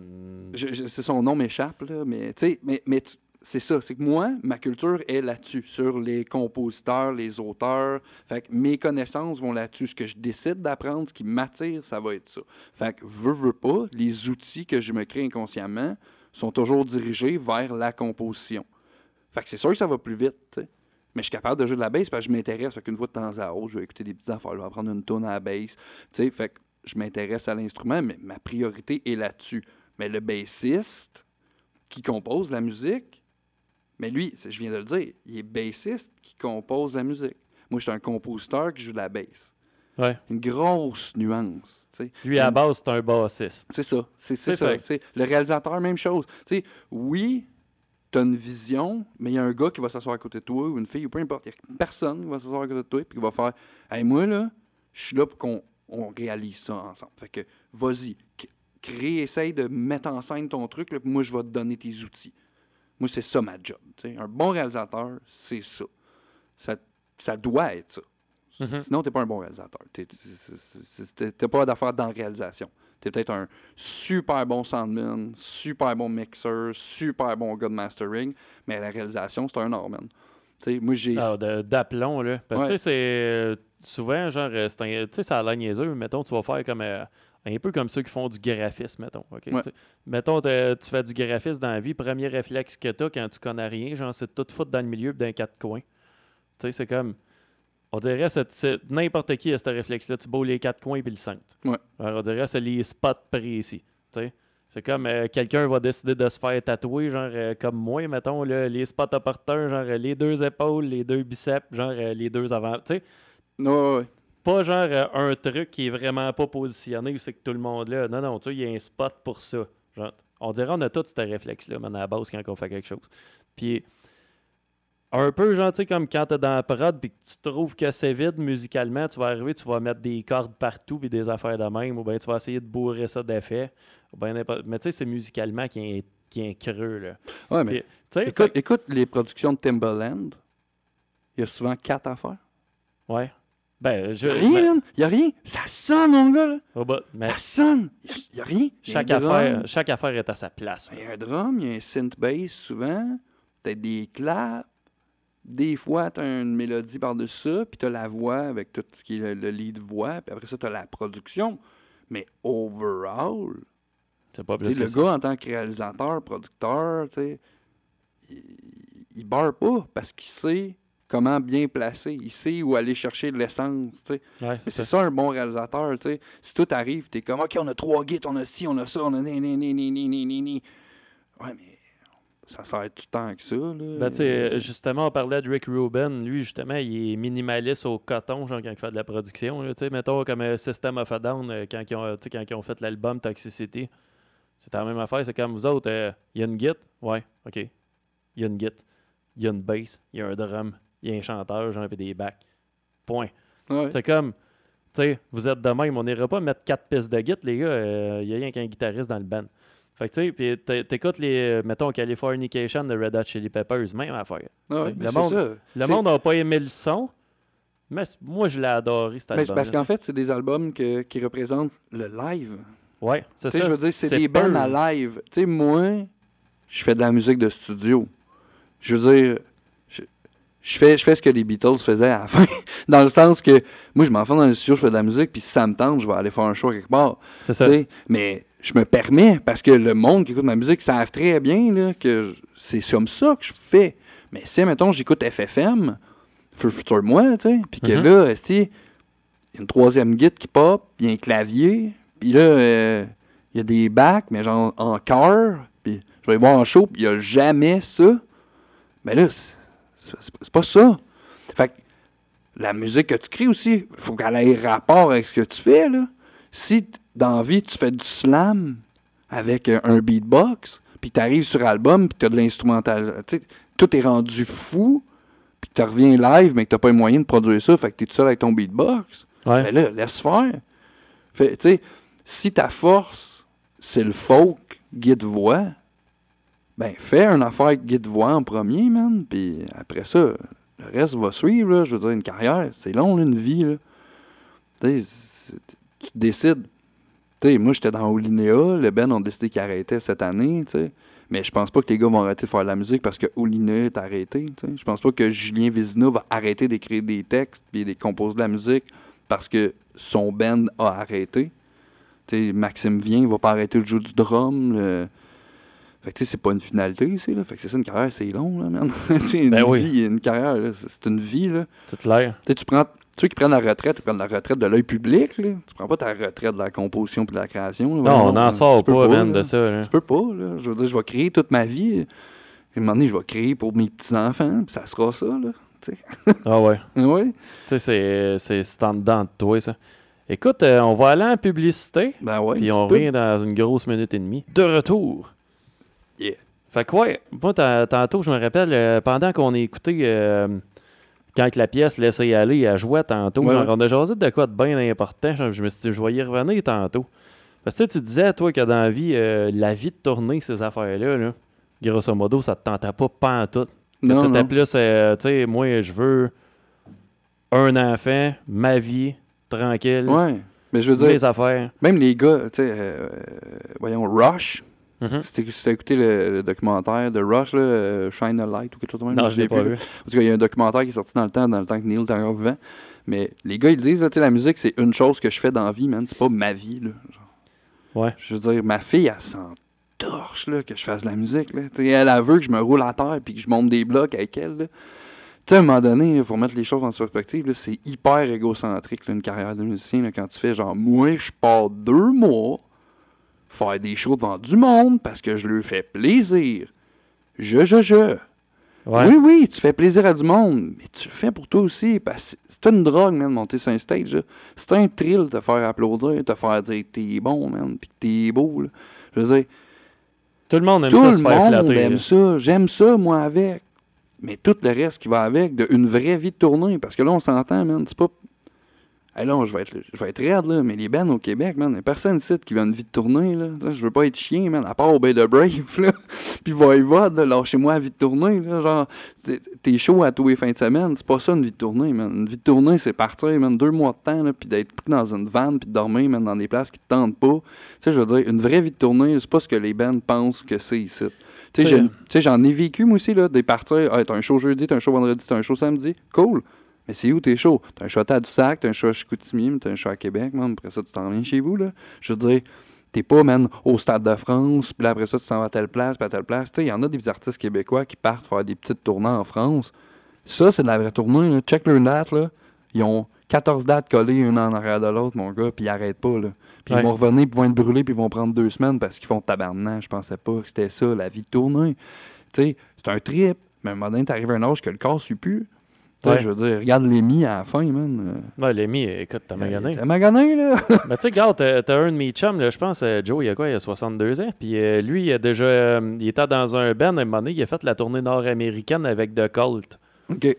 [SPEAKER 2] c'est son nom m'échappe, là, mais tu mais, mais tu- c'est ça, c'est que moi, ma culture est là-dessus, sur les compositeurs, les auteurs. Fait que mes connaissances vont là-dessus. Ce que je décide d'apprendre, ce qui m'attire, ça va être ça. Fait que, veux, veux pas, les outils que je me crée inconsciemment sont toujours dirigés vers la composition. Fait que c'est sûr que ça va plus vite, tu sais. Mais je suis capable de jouer de la bass parce que je m'intéresse. Qu'une fois de temps à autre, je vais écouter des petites affaires, je vais apprendre une tonne à la bass. Tu sais, fait que je m'intéresse à l'instrument, mais ma priorité est là-dessus. Mais le bassiste qui compose la musique, mais lui, je viens de le dire, il est bassiste qui compose la musique. Moi, je suis un compositeur qui joue de la bass.
[SPEAKER 1] Ouais.
[SPEAKER 2] Une grosse nuance.
[SPEAKER 1] Lui, à la base, c'est un bassiste.
[SPEAKER 2] C'est ça. C'est ça. Le réalisateur, même chose. Oui, tu as une vision, mais il y a un gars qui va s'asseoir à côté de toi, ou une fille, ou peu importe. Il y a personne qui va s'asseoir à côté de toi, puis qui va faire Hey, moi, là, je suis là pour qu'on on réalise ça ensemble. Fait que, vas-y, crée, essaye de mettre en scène ton truc, là, puis moi, je vais te donner tes outils. Moi, c'est ça ma job. tu. Un bon réalisateur, c'est ça. ça. Ça doit être ça.
[SPEAKER 1] Mhm.
[SPEAKER 2] Sinon, t'es pas un bon réalisateur. T'es- T'as pas d'affaires dans la réalisation. T'es peut-être un super bon soundman, super bon mixer, super bon gars de mastering, mais la réalisation, c'est un art, man. Tu moi, j'ai...
[SPEAKER 1] Ah, d'aplomb, là. Parce que,
[SPEAKER 2] Ouais.
[SPEAKER 1] tu sais, c'est. euh, Souvent, genre, euh, c'est un- tu sais, ça a l'air niaiseux, mais mettons, tu vas faire comme. euh, un peu comme ceux qui font du graphisme, mettons.
[SPEAKER 2] Ouais.
[SPEAKER 1] Mettons, tu fais du graphisme dans la vie, premier réflexe que tu as quand tu connais rien, genre, c'est tout foutre dans le milieu dans quatre coins. Tu sais, c'est comme. On dirait c'est c'est- n'importe qui a ce réflexe-là. Tu beau les quatre coins puis le centre.
[SPEAKER 2] Ouais.
[SPEAKER 1] Alors, on dirait c'est les spots précis. tu sais. C'est comme euh, quelqu'un va décider de se faire tatouer, genre euh, comme moi, mettons, là, les spots opportuns, genre les deux épaules, les deux biceps, genre euh, les deux avant. Tu sais,
[SPEAKER 2] Ouais, ouais, ouais.
[SPEAKER 1] Pas genre euh, un truc qui est vraiment pas positionné où c'est que tout le monde là. Non, non, tu sais, il y a un spot pour ça. Genre, on dirait on a tous ce réflexe-là, man, à la base, quand on fait quelque chose. Puis, un peu, genre, tu sais, comme quand t'es dans la prod puis que tu trouves que c'est vide musicalement, tu vas arriver, tu vas mettre des cordes partout puis des affaires de même, ou bien tu vas essayer de bourrer ça d'effets. n'importe- Mais tu sais, c'est musicalement qui est, qui est creux, là.
[SPEAKER 2] Ouais, mais
[SPEAKER 1] Puis,
[SPEAKER 2] écoute,
[SPEAKER 1] fait-
[SPEAKER 2] écoute les productions de Timbaland. Il y a souvent quatre affaires.
[SPEAKER 1] ouais. Ben, je.
[SPEAKER 2] Rien, man. Il y a rien. Ça sonne, mon gars, là.
[SPEAKER 1] bout, mais
[SPEAKER 2] Ça sonne. Il y a rien. Il y a
[SPEAKER 1] chaque affaire, chaque affaire est à sa place.
[SPEAKER 2] Il y a un drum, il y a un synth bass souvent, peut-être des claps. Des fois, tu as une mélodie par-dessus ça, puis tu as la voix avec tout ce qui est le, le lead voix, puis après ça, tu as la production. Mais overall,
[SPEAKER 1] C'est pas plus
[SPEAKER 2] le
[SPEAKER 1] ça.
[SPEAKER 2] gars en tant que réalisateur, producteur, tu sais, il, il barre pas parce qu'il sait comment bien placer. Il sait où aller chercher de l'essence, tu sais.
[SPEAKER 1] Ouais, c'est ça.
[SPEAKER 2] ça un bon réalisateur, tu sais. Si tout arrive, t'es comme, OK, on a trois guides, on a ci, on a ça, on a ni, ni, ni, ni, ni, ni, ni. Ouais, mais ça sert tout le temps que ça, là.
[SPEAKER 1] Ben, sais, justement, on parlait de Rick Rubin. Lui, justement, il est minimaliste au coton, genre, quand il fait de la production. là. Tu sais, mettons, comme euh, System of a Down, euh, quand, ils ont, quand ils ont fait l'album Toxicity. C'est la même affaire. C'est comme vous autres. euh, Il y a une git. Ouais, OK. Il y a une git. Il y a une bass. Il y a un drum. Il y a un chanteur, genre, puis des backs. Point.
[SPEAKER 2] Ouais.
[SPEAKER 1] C'est comme, tu sais, vous êtes de même, on n'ira pas mettre quatre pistes de git, les gars. Il n'y a rien qu'un guitariste dans le band. Fait que, tu sais, puis t'é- t'écoutes les, euh, mettons, Californication de Red Hot Chili Peppers, même affaire.
[SPEAKER 2] Ouais,
[SPEAKER 1] t'sais,
[SPEAKER 2] mais
[SPEAKER 1] le monde-
[SPEAKER 2] ça.
[SPEAKER 1] Le monde n'a pas aimé le son, mais moi, je l'ai adoré, cet
[SPEAKER 2] mais
[SPEAKER 1] album.
[SPEAKER 2] c'est parce qu'en fait, c'est des albums que- qui représentent le live.
[SPEAKER 1] Ouais, c'est
[SPEAKER 2] Tu sais,
[SPEAKER 1] ça.
[SPEAKER 2] je veux dire, c'est des bands à live. Tu sais, moi, je fais de la musique de studio. Je veux dire, je, fais, je fais ce que les Beatles faisaient à la fin. dans le sens que, moi, je m'en fais dans le studio, je fais de la musique, puis si ça me tente, je vais aller faire un show quelque part.
[SPEAKER 1] C'est ça.
[SPEAKER 2] Mais je me permets, parce que le monde qui écoute ma musique savent très bien là, que c'est comme ça que je fais. Mais si, mettons, j'écoute FFM, Futur Moi, tu sais, puis que
[SPEAKER 1] Mhm.
[SPEAKER 2] là, esti, il y a une troisième guide qui pop, il y a un clavier, puis là, euh, il y a des bacs, mais genre en cœur, puis je vais voir en show, puis il n'y a jamais ça. Mais là, c'est- pas ça. Fait que la musique que tu crées aussi, il faut qu'elle ait rapport avec ce que tu fais, là. Si dans la vie, tu fais du slam avec euh, un beatbox, puis tu arrives sur album, puis tu as de l'instrumental, tout est rendu fou, puis tu reviens live, mais que tu pas les moyens de produire ça, fait que tu es tout seul avec ton beatbox,
[SPEAKER 1] Ouais.
[SPEAKER 2] ben là, laisse faire. Fait, tu sais, si ta force, c'est le folk, guide-voix, ben fais une affaire guide-voix en premier, man, puis après ça, le reste va suivre, là. Je veux dire, une carrière, c'est long, là, une vie, là. Tu te décides. Tu sais, moi, j'étais dans Olinéa, le Ben ont décidé qu'il arrêtait cette année, tu sais. Mais je pense pas que les gars vont arrêter de faire de la musique parce que Olinéa est arrêté. Je pense pas que Julien Vézina va arrêter d'écrire des textes puis de composer de la musique parce que son band a arrêté. Tu sais, Maxime vient, il va pas arrêter de jouer du drum. Fait que tu sais, c'est pas une finalité ici, là. Fait que c'est ça, une carrière, c'est long, là, man. tu sais, une
[SPEAKER 1] Ben oui.
[SPEAKER 2] vie, une carrière, c'est une vie, là.
[SPEAKER 1] C'est clair.
[SPEAKER 2] Tu sais, tu prends ceux qui prennent la retraite, ils prennent la retraite de l'œil public, là. Tu prends pas ta retraite de la composition puis de la création. là.
[SPEAKER 1] Non, on n'en sort pas, man,
[SPEAKER 2] là.
[SPEAKER 1] de ça. là.
[SPEAKER 2] Tu peux pas, là. Je veux dire, je vais créer toute ma vie. À un moment donné, je vais créer pour mes petits-enfants, puis ça sera ça, là.
[SPEAKER 1] Ah ouais.
[SPEAKER 2] Oui.
[SPEAKER 1] Tu sais, c'est- en dedans de toi, ça. Écoute, euh, on va aller en publicité,
[SPEAKER 2] Ben ouais.
[SPEAKER 1] puis on revient dans une grosse minute et demie. De retour. Fait que ouais, moi, ta- tantôt, je me rappelle, euh, pendant qu'on a écouté, euh, quand la pièce laissait aller, elle jouait tantôt,
[SPEAKER 2] Ouais,
[SPEAKER 1] genre,
[SPEAKER 2] ouais.
[SPEAKER 1] on a jasé de quoi de bien important, je, je me suis dit, je vais y revenir tantôt. Parce que tu sais, tu disais, toi, que dans la vie, euh, la vie de tourner, ces affaires-là, là, grosso modo, ça te tentait pas pantoute.
[SPEAKER 2] Non, non.
[SPEAKER 1] plus, euh, tu sais, moi, je veux un enfant, ma vie, tranquille,
[SPEAKER 2] Ouais. Mais je veux dire,
[SPEAKER 1] mes affaires.
[SPEAKER 2] même les gars, tu sais, euh, euh,
[SPEAKER 1] Mhm.
[SPEAKER 2] si tu as écouté le, le documentaire de Rush, là, euh, Shine a Light ou quelque chose de même.
[SPEAKER 1] Non, je l'ai
[SPEAKER 2] souviens
[SPEAKER 1] pas
[SPEAKER 2] plus, là. En tout cas, il y a un documentaire qui est sorti dans le temps, dans le temps que Neil était encore vivant. Mais les gars, ils disent, là, la musique, c'est une chose que je fais dans la vie, man. C'est pas ma vie, là. Genre.
[SPEAKER 1] Ouais.
[SPEAKER 2] Je veux dire, ma fille, elle s'en torche, là, que je fasse de la musique, là. Elle, elle veut que je me roule à terre puis que je monte des blocs avec elle, là. Tu sais, à un moment donné, il faut mettre les choses en perspective, c'est hyper égocentrique, là, une carrière de musicien, là, quand tu fais genre, moi, je pars deux mois faire des shows devant du monde parce que je leur fais plaisir. Je, je, je.
[SPEAKER 1] Ouais.
[SPEAKER 2] Oui, oui, tu fais plaisir à du monde, mais tu le fais pour toi aussi. Parce c'est une drogue, man, de monter sur un stage. C'est un thrill de te faire applaudir, de te faire dire que t'es bon, man, puis que t'es beau. Là. Je veux dire,
[SPEAKER 1] Tout le monde aime
[SPEAKER 2] Tout
[SPEAKER 1] ça
[SPEAKER 2] le
[SPEAKER 1] se faire
[SPEAKER 2] monde
[SPEAKER 1] flatter.
[SPEAKER 2] aime
[SPEAKER 1] là.
[SPEAKER 2] ça. J'aime ça, moi, avec. Mais tout le reste qui va avec, de une vraie vie de tournée. Parce que là, on s'entend, man. C'est pas. Hey, là, je vais être, je vais être raide, là, mais les bands au Québec, man, y a personne ici qui veut une vie de tournée, là. Je veux pas être chien, man, à part au Bay de Brave, là. Puis Voivode, là, lâchez-moi la vie de tournée, là. Genre, t'es- chaud à tous les fins de semaine. C'est pas ça, une vie de tournée, man. Une vie de tournée, c'est partir, man, deux mois de temps, là, puis d'être pris dans une vanne, puis de dormir, man, dans des places qui te tentent pas. Tu sais, je veux dire, une vraie vie de tournée, c'est pas ce que les bands pensent que c'est ici. Tu sais, j'en ai vécu, moi aussi, là, des parties. Ah, t'as un show jeudi, t'as un show vendredi, t'as un show samedi. Cool. Mais c'est où tes shows? T'as un show à Tadoussac, t'as un show à Chicoutimi, t'as un show à Québec, man. Après ça, tu t'en viens chez vous, là. Je veux dire, t'es pas, man, au Stade de France, puis là, après ça, tu t'en vas à telle place, puis à telle place. Tu sais, il y en a des artistes québécois qui partent faire des petites tournées en France. Ça, c'est de la vraie tournée, là. Check leur date, là. Ils ont 14 dates collées, une en arrière de l'autre, mon gars, puis ils arrêtent pas, là. Puis
[SPEAKER 1] Ouais.
[SPEAKER 2] ils vont revenir, puis ils vont être brûlés, puis ils vont prendre deux semaines parce qu'ils font tabarnak. Je pensais pas que c'était ça, la vie de tournée. Tu sais, c'est un trip. Mais à un moment donné, t'arrives à un âge que le corps suit plus.
[SPEAKER 1] Ouais.
[SPEAKER 2] Je veux dire, regarde Lémi à la fin, man.
[SPEAKER 1] Ouais, Lémi, écoute, t'as
[SPEAKER 2] Euh,
[SPEAKER 1] magané.
[SPEAKER 2] T'as magané, là.
[SPEAKER 1] Ben, tu sais, regarde, t'as un de mes chums, là, je pense, euh, Joe, il a quoi, il a 62 ans? Puis euh, lui, il a déjà. euh, il était dans un band à un moment donné, il a fait la tournée nord-américaine avec The Cult.
[SPEAKER 2] OK.
[SPEAKER 1] Tu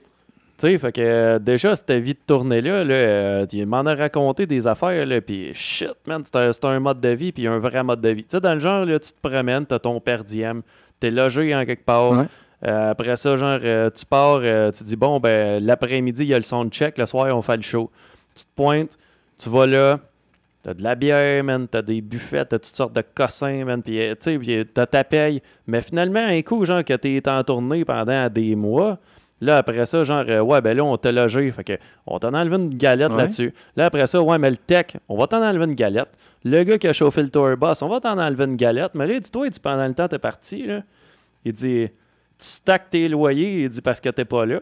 [SPEAKER 1] sais, fait que euh, déjà, cette vie de tournée-là, là, euh, il m'en a raconté des affaires, là, puis shit, man, c'est un, un mode de vie, puis un vrai mode de vie. Tu sais, dans le genre, là, tu te promènes, t'as ton per diem, t'es logé en quelque part.
[SPEAKER 2] Ouais.
[SPEAKER 1] Euh, après ça, genre, euh, tu pars, euh, tu dis, bon, ben, l'après-midi, il y a le son check, le soir, on fait le show. Tu te pointes, tu vas là, t'as de la bière, man, t'as des buffets, t'as toutes sortes de cossins, man, puis, tu sais, t'as ta paye. Mais finalement, un coup, genre, que t'es en tournée pendant des mois, là, après ça, genre, euh, ouais, ben là, on t'a logé, fait que, on t'en enlevé une galette
[SPEAKER 2] Ouais.
[SPEAKER 1] là-dessus. Là, après ça, ouais, mais le tech, on va t'en enlever une galette. Le gars qui a chauffé le tour boss, on va t'en enlever une galette. Mais là, dis-toi, dit, pendant le temps, t'es parti, là. Il dit, tu stacks tes loyers, il dit, parce que t'es pas là.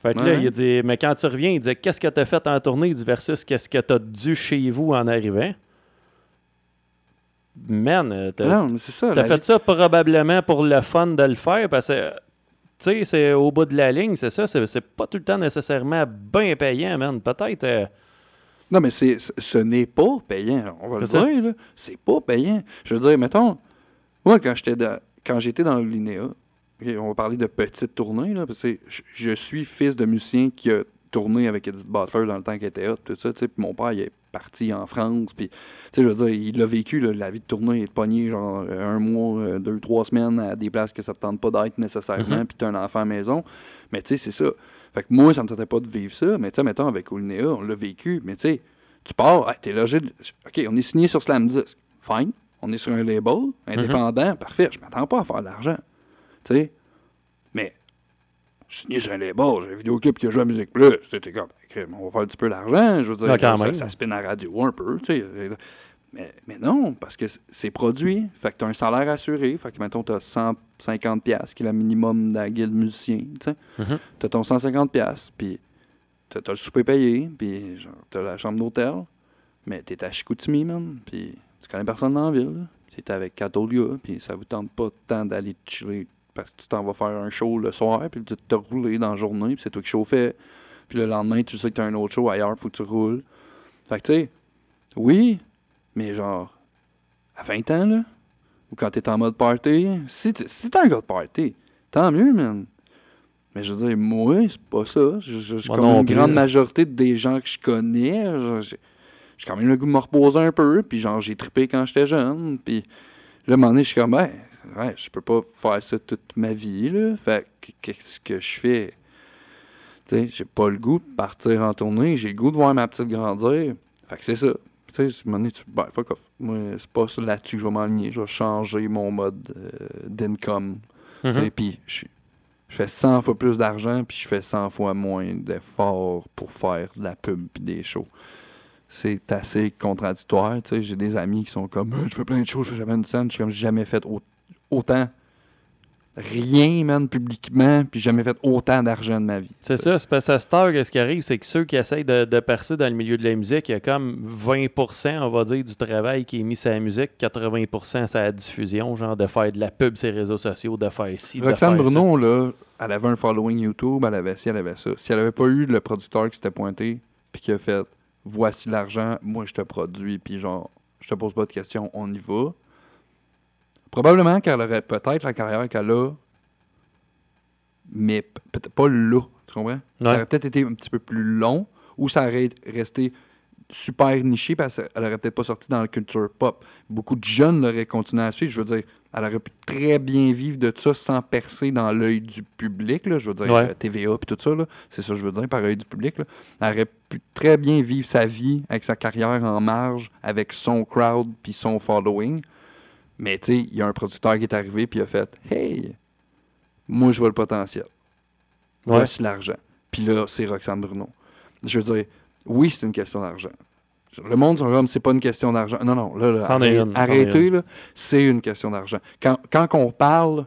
[SPEAKER 1] Fait que là, il dit, mais quand tu reviens, il dit, qu'est-ce que t'as fait en tournée, il dit, versus qu'est-ce que t'as dû chez vous en arrivant. Man, euh, t'as
[SPEAKER 2] Non, mais c'est ça.
[SPEAKER 1] t'as
[SPEAKER 2] la
[SPEAKER 1] fait
[SPEAKER 2] vie-
[SPEAKER 1] ça probablement pour le fun de le faire, parce que, tu sais, c'est au bout de la ligne, c'est ça, c'est c'est pas tout le temps nécessairement bien payant, man. Peut-être... euh,
[SPEAKER 2] Non, mais c'est, ce- n'est pas payant. On va le dire, là. C'est pas payant. Je veux dire, mettons, moi, quand j'étais dans, quand j'étais dans le Linéa, on va parler de petites tournées, là, parce que je, suis fils de musicien qui a tourné avec Edith Butler dans le temps qu'il était hot, tout ça, tu sais, puis mon père, il est parti en France, puis, tu sais, je veux dire, il a vécu, là, la vie de tournée, être pogné, genre, un mois, euh, deux, trois semaines à des places que ça te tente pas d'être nécessairement, puis t'as un enfant à la maison, mais tu sais, c'est ça. Fait que moi, ça me tentait pas de vivre ça, mais tu sais, mettons, avec Linéa, on l'a vécu, mais tu sais, tu pars, hey, t'es logé. de- OK, on est signé sur Slam Disc. Fine. On est sur un label, indépendant, parfait. Je m'attends pas à faire de l'argent. Tu sais? Mais, je suis signé sur un label, j'ai un vidéoclip qui a joué à Musique Plus. T'es comme, on va faire un petit peu d'argent. Je veux dire,
[SPEAKER 1] quand
[SPEAKER 2] ça,
[SPEAKER 1] même.
[SPEAKER 2] ça spin à la radio un peu, tu sais. Mais, mais non, parce que c'est produit. Fait que t'as un salaire assuré. Fait que, mettons, t'as 150$, piastres, qui est le minimum de la guilde musicien, tu sais.
[SPEAKER 1] Mhm.
[SPEAKER 2] T'as ton 150$, piastres, puis t'as t'as le souper payé, puis genre, t'as la chambre d'hôtel, mais t'es à Chicoutimi, man, puis tu connais personne dans la ville, là. T'es avec quatre autres gars, puis ça vous tente pas tant d'aller chiller parce que tu t'en vas faire un show le soir, puis tu te rouler dans la journée, puis c'est toi qui chauffais. Puis le lendemain, tu sais que t'as un autre show ailleurs, faut que tu roules. Fait que tu sais, oui, mais genre, à 20 ans, là, ou quand t'es en mode party, si t'es si un gars de party, tant mieux, man. Mais je veux dire, moi, c'est pas ça. Je, je- je- comme une grande majorité des gens que je connais, j'ai quand même le goût de me reposer un peu, puis genre, j'ai trippé quand j'étais jeune, puis là, à un moment donné, je suis comme, ben, ouais, je peux pas faire ça toute ma vie, là. Fait que qu'est-ce que je fais? Tu sais, j'ai pas le goût de partir en tournée, j'ai le goût de voir ma petite grandir. Fait que c'est ça. Tu sais, à un moment donné, tu ben, fuck off. Moi, c'est pas ça là-dessus que je vais m'aligner. Je vais changer mon mode euh, d'income.
[SPEAKER 1] Mhm.
[SPEAKER 2] sais, Puis je, fais 100 fois plus d'argent, puis je fais 100 fois moins d'efforts pour faire de la pub puis des shows. C'est assez contradictoire. J'ai des amis qui sont comme Euh, Je fais plein de choses, je fais jamais une scène. Je suis comme J'ai jamais fait au- autant rien, man, publiquement, puis j'ai jamais fait autant d'argent de ma vie.
[SPEAKER 1] C'est ça, c'est parce que à cette heure, que ce qui arrive, c'est que ceux qui essayent de, de percer dans le milieu de la musique, il y a comme 20%, on va dire, du travail qui est mis sur la musique, 80% sur la diffusion, genre de faire de la pub sur les réseaux sociaux, de faire ci, de
[SPEAKER 2] Roxane
[SPEAKER 1] ça.
[SPEAKER 2] Bruno, là, elle avait un following YouTube, elle avait ci, elle avait ça. Si elle avait pas eu le producteur qui s'était pointé, puis qui a fait voici l'argent, moi je te produis, puis genre, je te pose pas de questions, on y va. Probablement qu'elle aurait peut-être la carrière qu'elle a, mais peut-être pas là. Tu comprends? Ça aurait peut-être été un petit peu plus long ou ça aurait resté super niché parce qu'elle aurait peut-être pas sorti dans la culture pop. Beaucoup de jeunes l'auraient continué à suivre. Je veux dire, elle aurait pu très bien vivre de ça sans percer dans l'œil du public. Là. Je veux dire,
[SPEAKER 1] Ouais.
[SPEAKER 2] euh, TVA et tout ça. C'est ça que je veux dire par œil du public. là. Elle aurait pu très bien vivre sa vie avec sa carrière en marge, avec son crowd puis son following. Mais tu sais, il y a un producteur qui est arrivé puis il a fait Hey, moi je vois le potentiel.
[SPEAKER 1] Ouais.
[SPEAKER 2] Voici l'argent. Puis là, c'est Roxane Bruno. Je veux dire, oui, c'est une question d'argent. Le monde sont comme, c'est pas une question d'argent. Non, non, là, là,
[SPEAKER 1] une,
[SPEAKER 2] arrêtez, là, c'est une question d'argent. Quand, quand on parle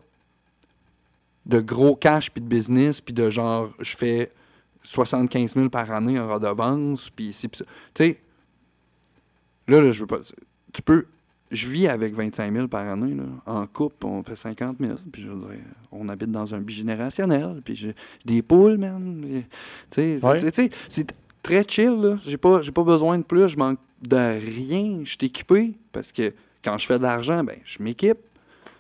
[SPEAKER 2] de gros cash, puis de business, puis de genre, je fais 75 000 par année en redevance, puis ici, puis ça. Tu sais, là, là, je veux pas... Tu peux... Je vis avec 25 000 par année, là. En couple, on fait 50 000, puis je veux dire, on habite dans un bigénérationnel, puis j'ai des poules, man. puis, Tu sais, c'est- très chill, là. J'ai pas, j'ai pas besoin de plus, je manque de rien. Je suis équipé, parce que quand je fais de l'argent, ben, je m'équipe,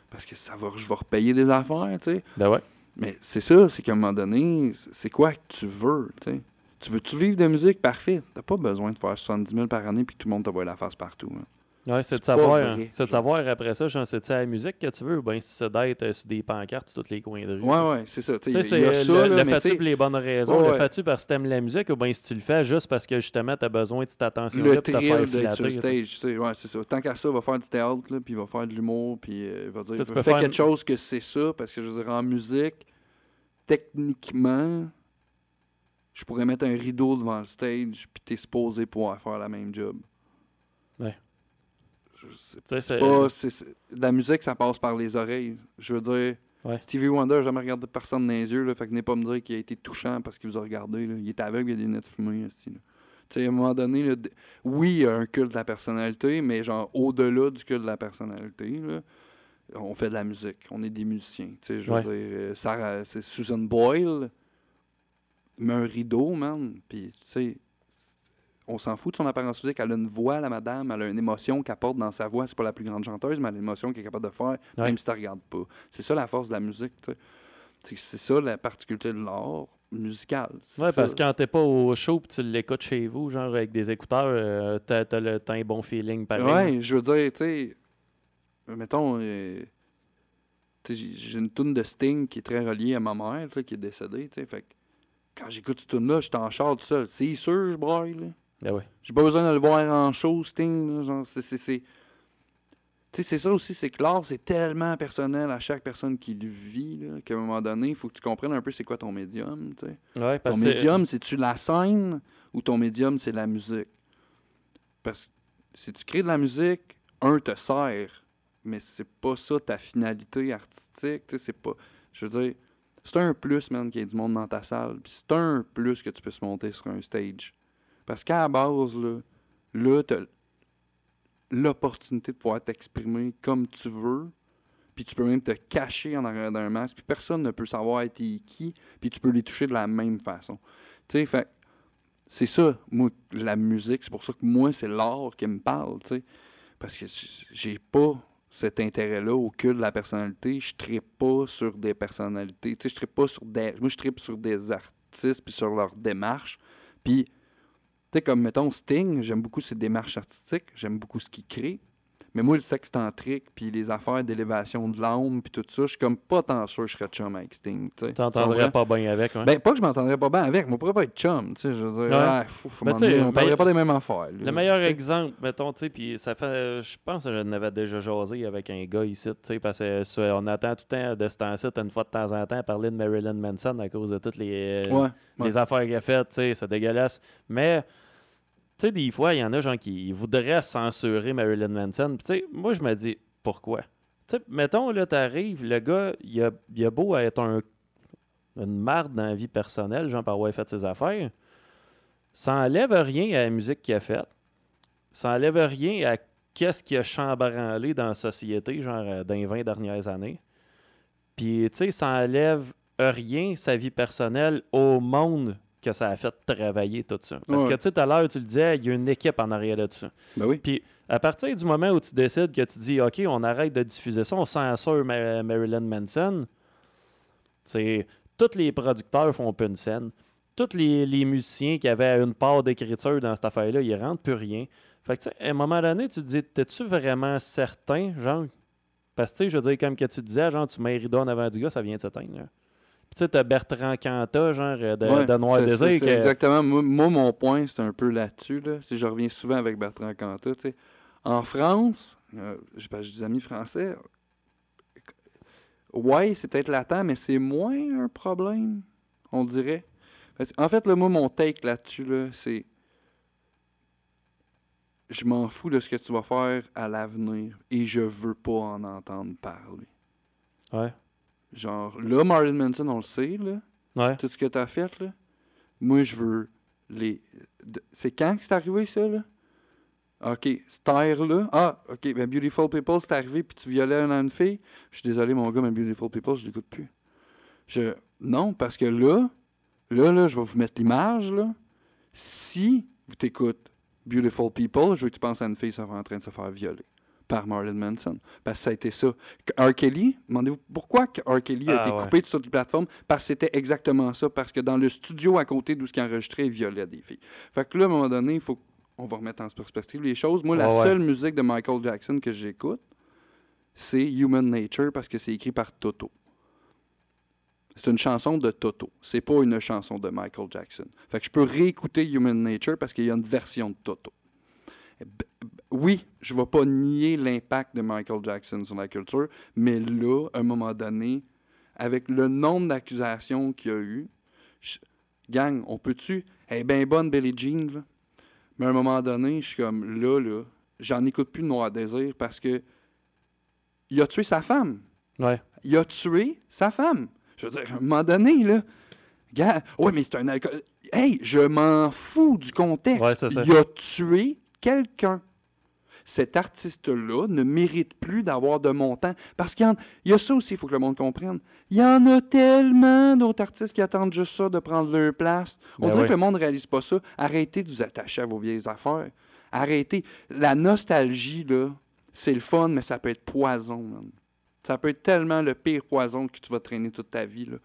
[SPEAKER 2] parce que ça va, je vais repayer des affaires, tu sais.
[SPEAKER 1] Ben ouais.
[SPEAKER 2] Mais c'est ça, c'est qu'à un moment donné, c'est- c'est quoi que tu veux, tu sais. Tu veux-tu vivre de musique? Parfait. T'as pas besoin de faire 70 000 par année puis que tout le monde te voit la face partout. hein.
[SPEAKER 1] Ouais, c'est de
[SPEAKER 2] C'est
[SPEAKER 1] savoir, c'est de savoir après ça, c'est-tu la musique que tu veux ou bien si c'est d'être euh, sur des pancartes sur tous les coins de rue.
[SPEAKER 2] Ouais,
[SPEAKER 1] ça?
[SPEAKER 2] ouais, c'est ça. Y a
[SPEAKER 1] c'est
[SPEAKER 2] ça,
[SPEAKER 1] le, fais-tu
[SPEAKER 2] sais,
[SPEAKER 1] pour les bonnes raisons?
[SPEAKER 2] Ouais,
[SPEAKER 1] Le fais-tu parce que t'aimes la musique ou bien si tu le fais juste parce que justement t'as besoin de cette attention
[SPEAKER 2] le thrill d'être sur stage, tu sais, ouais, c'est ça. Tant qu'à ça, il va faire du théâtre, là, puis il va faire de l'humour, puis euh, il va dire,
[SPEAKER 1] tu
[SPEAKER 2] fais
[SPEAKER 1] peux faire
[SPEAKER 2] quelque
[SPEAKER 1] une-
[SPEAKER 2] chose que c'est ça, parce que je veux dire, en musique, techniquement, je pourrais mettre un rideau devant le stage, puis t'es supposé pouvoir faire la même job.
[SPEAKER 1] C'est-
[SPEAKER 2] pas, la musique, ça passe par les oreilles. Je veux dire,
[SPEAKER 1] Ouais.
[SPEAKER 2] Stevie Wonder, j'ai jamais regardé personne dans les yeux, là, fait que venez pas me dire qu'il a été touchant parce qu'il vous a regardé. Là. Il est aveugle, il a des lunettes fumées. là. À un moment donné, là, oui, il y a un culte de la personnalité, mais genre au-delà du culte de la personnalité, là, on fait de la musique, on est des musiciens. Je veux
[SPEAKER 1] Ouais.
[SPEAKER 2] dire, euh, Sarah- c'est Susan Boyle, met un rideau, man, puis tu sais, on s'en fout de son apparence physique. Elle a une voix, la madame, elle a une émotion qu'elle porte dans sa voix. C'est pas la plus grande chanteuse, mais elle a une émotion qu'elle est capable de faire,
[SPEAKER 1] Ouais.
[SPEAKER 2] même si tu ne regardes pas. C'est ça la force de la musique. C'est ça la particularité de l'art musical. Ça.
[SPEAKER 1] parce que quand t'es pas au show pis tu l'écoutes chez vous, genre avec des écouteurs, euh, t'as, t'as un bon feeling pareil.
[SPEAKER 2] Ouais, je veux dire, tu sais, mettons, euh, j'ai une toune de Sting qui est très reliée à ma mère, qui est décédée, tu sais, fait que quand j'écoute cette tune là je suis en char tout seul. C'est sûr, je braille, là.
[SPEAKER 1] Ben ouais.
[SPEAKER 2] J'ai pas besoin de le voir en show, Sting, là, genre, c'est... c'est- c'est- Tu sais, c'est ça aussi, c'est que l'art, c'est tellement personnel à chaque personne qui le vit, là, qu'à un moment donné, il faut que tu comprennes un peu c'est quoi ton médium, Ton médium, c'est-tu la scène ou ton médium, c'est la musique? Parce que si tu crées de la musique, un te sert, mais c'est pas ça ta finalité artistique. C'est pas. Je veux dire, c'est un plus, man, qu'il y ait du monde dans ta salle. Puis c'est un plus que tu puisses monter sur un stage. Parce qu'à la base, là, là t'as l'opportunité de pouvoir t'exprimer comme tu veux. Puis tu peux même te cacher en arrière d'un masque. Puis personne ne peut savoir t'es qui. Puis tu peux les toucher de la même façon. Tu sais, fait c'est ça, moi, la musique. C'est pour ça que moi, c'est l'art qui me parle, tu sais. Parce que j'ai pas cet intérêt-là au culte de la personnalité. Je ne pas sur des personnalités. Tu sais, je ne pas sur des. Moi, je tripe sur des artistes puis sur leur démarche. Puis, tu sais, comme mettons Sting, j'aime beaucoup ses démarches artistiques. J'aime beaucoup ce qu'il crée. Mais moi, le sexe tantrique, puis les affaires d'élévation de l'âme, puis tout ça, je suis comme pas tant sûr que je serais chum avec Sting. tu
[SPEAKER 1] t'entendrais pas bien avec. Ouais.
[SPEAKER 2] Ben, pas que je m'entendrais pas bien avec, mais on pourrait pas être chum, tu sais, je veux dire,
[SPEAKER 1] Ouais.
[SPEAKER 2] ah, fou,
[SPEAKER 1] Ben,
[SPEAKER 2] on
[SPEAKER 1] ben,
[SPEAKER 2] parlerait pas des mêmes affaires.
[SPEAKER 1] le meilleur exemple, mettons, tu sais, puis ça fait, je pense que je n'avais déjà jasé avec un gars ici, tu sais, parce qu'on attend tout le temps de ce temps-ci, une fois de temps en temps, parler de Marilyn Manson à cause de toutes les, euh,
[SPEAKER 2] Ouais, ouais.
[SPEAKER 1] les affaires qu'il a faites, tu sais, c'est dégueulasse. Mais, tu sais, des fois, il y en a, gens qui voudraient censurer Marilyn Manson. Tu sais, moi, je me dis, pourquoi? Tu sais, mettons, là, t'arrives, le gars, il a, il a beau être un, une marde dans la vie personnelle, genre, par avoir fait ses affaires. Ça enlève rien à la musique qu'il a faite. Ça enlève rien à qu'est-ce qui a chambranlé dans la société, genre, euh, dans les 20 dernières années. Puis, tu sais, ça enlève rien sa vie personnelle au monde que ça a fait travailler tout ça. Parce
[SPEAKER 2] Ouais.
[SPEAKER 1] que, tu sais, tout à l'heure, tu le disais, il y a une équipe en arrière de ça.
[SPEAKER 2] Ben oui.
[SPEAKER 1] Puis, à partir du moment où tu décides que tu dis, OK, on arrête de diffuser ça, on censure Ma- Marilyn Manson, c'est tous les producteurs font plus une scène. Tous les, les musiciens qui avaient une part d'écriture dans cette affaire-là, ils rentrent plus rien. Fait que, tu sais, à un moment donné, tu te dis, t'es-tu vraiment certain, genre? Parce que, tu sais, je veux dire, comme que tu disais, genre, tu mets Rideau en avant du gars, ça vient de s'éteindre. Tu sais, t'as Bertrand Cantat, genre, de,
[SPEAKER 2] Ouais,
[SPEAKER 1] de Noir Désir. que-
[SPEAKER 2] Exactement. Moi, mon point, c'est un peu là-dessus. Là. Si je reviens souvent avec Bertrand Cantat. tu sais. En France, euh, j'ai des amis français. Ouais, c'est peut-être latent, mais c'est moins un problème, on dirait. En fait, là, moi, mon take là-dessus, là, c'est. Je m'en fous de ce que tu vas faire à l'avenir et je veux pas en entendre parler.
[SPEAKER 1] Ouais.
[SPEAKER 2] Genre, là, Marilyn Manson, on le sait, là
[SPEAKER 1] Ouais.
[SPEAKER 2] tout ce que tu as fait, là. Moi, je veux les. C'est quand que c'est arrivé, ça, là? OK, cette ère-là. Ah, OK, ben Beautiful People, c'est arrivé, puis tu violais une, une fille. Je suis désolé, mon gars, mais Beautiful People, je l'écoute plus. Je... Non, parce que là, là, là, je vais vous mettre l'image, là. Si vous t'écoutes Beautiful People, je veux que tu penses à une fille qui en train de se faire violer par Marilyn Manson. Parce que ça a été ça. R. Kelly, demandez-vous pourquoi R. Kelly a
[SPEAKER 1] Ah,
[SPEAKER 2] été
[SPEAKER 1] ouais.
[SPEAKER 2] coupé de toutes les plateformes? Parce que c'était exactement ça. Parce que dans le studio à côté d'où ce qu'il enregistrait, il violait des filles. Fait que là, à un moment donné, il faut on va remettre en perspective les choses. Moi, la
[SPEAKER 1] ouais.
[SPEAKER 2] seule musique de Michael Jackson que j'écoute, c'est Human Nature parce que c'est écrit par Toto. C'est une chanson de Toto. C'est pas une chanson de Michael Jackson. Fait que je peux réécouter Human Nature parce qu'il y a une version de Toto. Oui, je ne vais pas nier l'impact de Michael Jackson sur la culture, mais là, à un moment donné, avec le nombre d'accusations qu'il y a eu, je- gang, on peut-tu? Elle est bien bonne, Billie Jean, là. Mais à un moment donné, je suis comme là, là, j'en écoute plus de Noir Désir parce que il a tué sa femme.
[SPEAKER 1] Ouais.
[SPEAKER 2] Il a tué sa femme. Je veux dire, à un moment donné, là, gars, ouais, mais c'est un alcool. Hey, je m'en fous du contexte.
[SPEAKER 1] Ouais, ça.
[SPEAKER 2] Il a tué quelqu'un. Cet artiste-là ne mérite plus d'avoir de montant. Parce qu'il y, en- il y a ça aussi, il faut que le monde comprenne. Il y en a tellement d'autres artistes qui attendent juste ça, de prendre leur place. On
[SPEAKER 1] Ben
[SPEAKER 2] dirait
[SPEAKER 1] oui.
[SPEAKER 2] que le monde ne réalise pas ça. Arrêtez de vous attacher à vos vieilles affaires. Arrêtez. La nostalgie, là, c'est le fun, mais ça peut être poison, man. Ça peut être tellement le pire poison que tu vas traîner toute ta vie, là.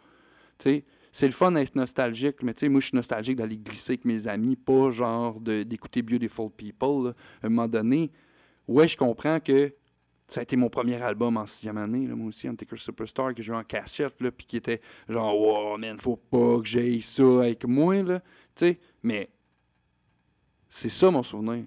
[SPEAKER 2] C'est le fun d'être nostalgique, mais tu sais, moi, je suis nostalgique d'aller glisser avec mes amis, pas genre de- d'écouter Beautiful People. là. À un moment donné, ouais, je comprends que ça a été mon premier album en sixième année, là, moi aussi, Undertaker Superstar, que j'ai eu en cassette, puis qui était genre, wow, man, faut pas que j'aille ça avec moi, là. Tu sais, mais c'est ça mon souvenir.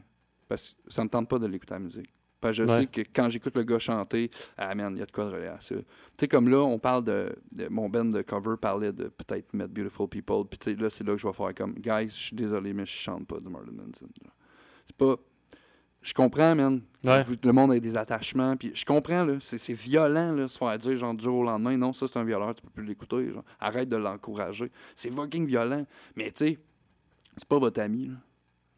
[SPEAKER 2] Parce que ça me tente pas de l'écouter la musique. Parce que je
[SPEAKER 1] Ouais.
[SPEAKER 2] sais que quand j'écoute le gars chanter, ah man, il y a de quoi de relier à ça. Tu sais, comme là, on parle de, de- Mon band de cover parlait de peut-être mettre Beautiful People. Puis tu sais, là, c'est là que je vais faire comme, guys, je suis désolé, mais je chante pas de Marlon Manson. C'est pas. Je comprends, man.
[SPEAKER 1] Ouais.
[SPEAKER 2] Le monde a des attachements. Puis je comprends, là. C'est violent, là, se faire dire, genre, du jour au lendemain, non, ça, c'est un violeur, tu peux plus l'écouter. genre. Arrête de l'encourager. C'est fucking violent. Mais tu sais, c'est pas votre ami, là.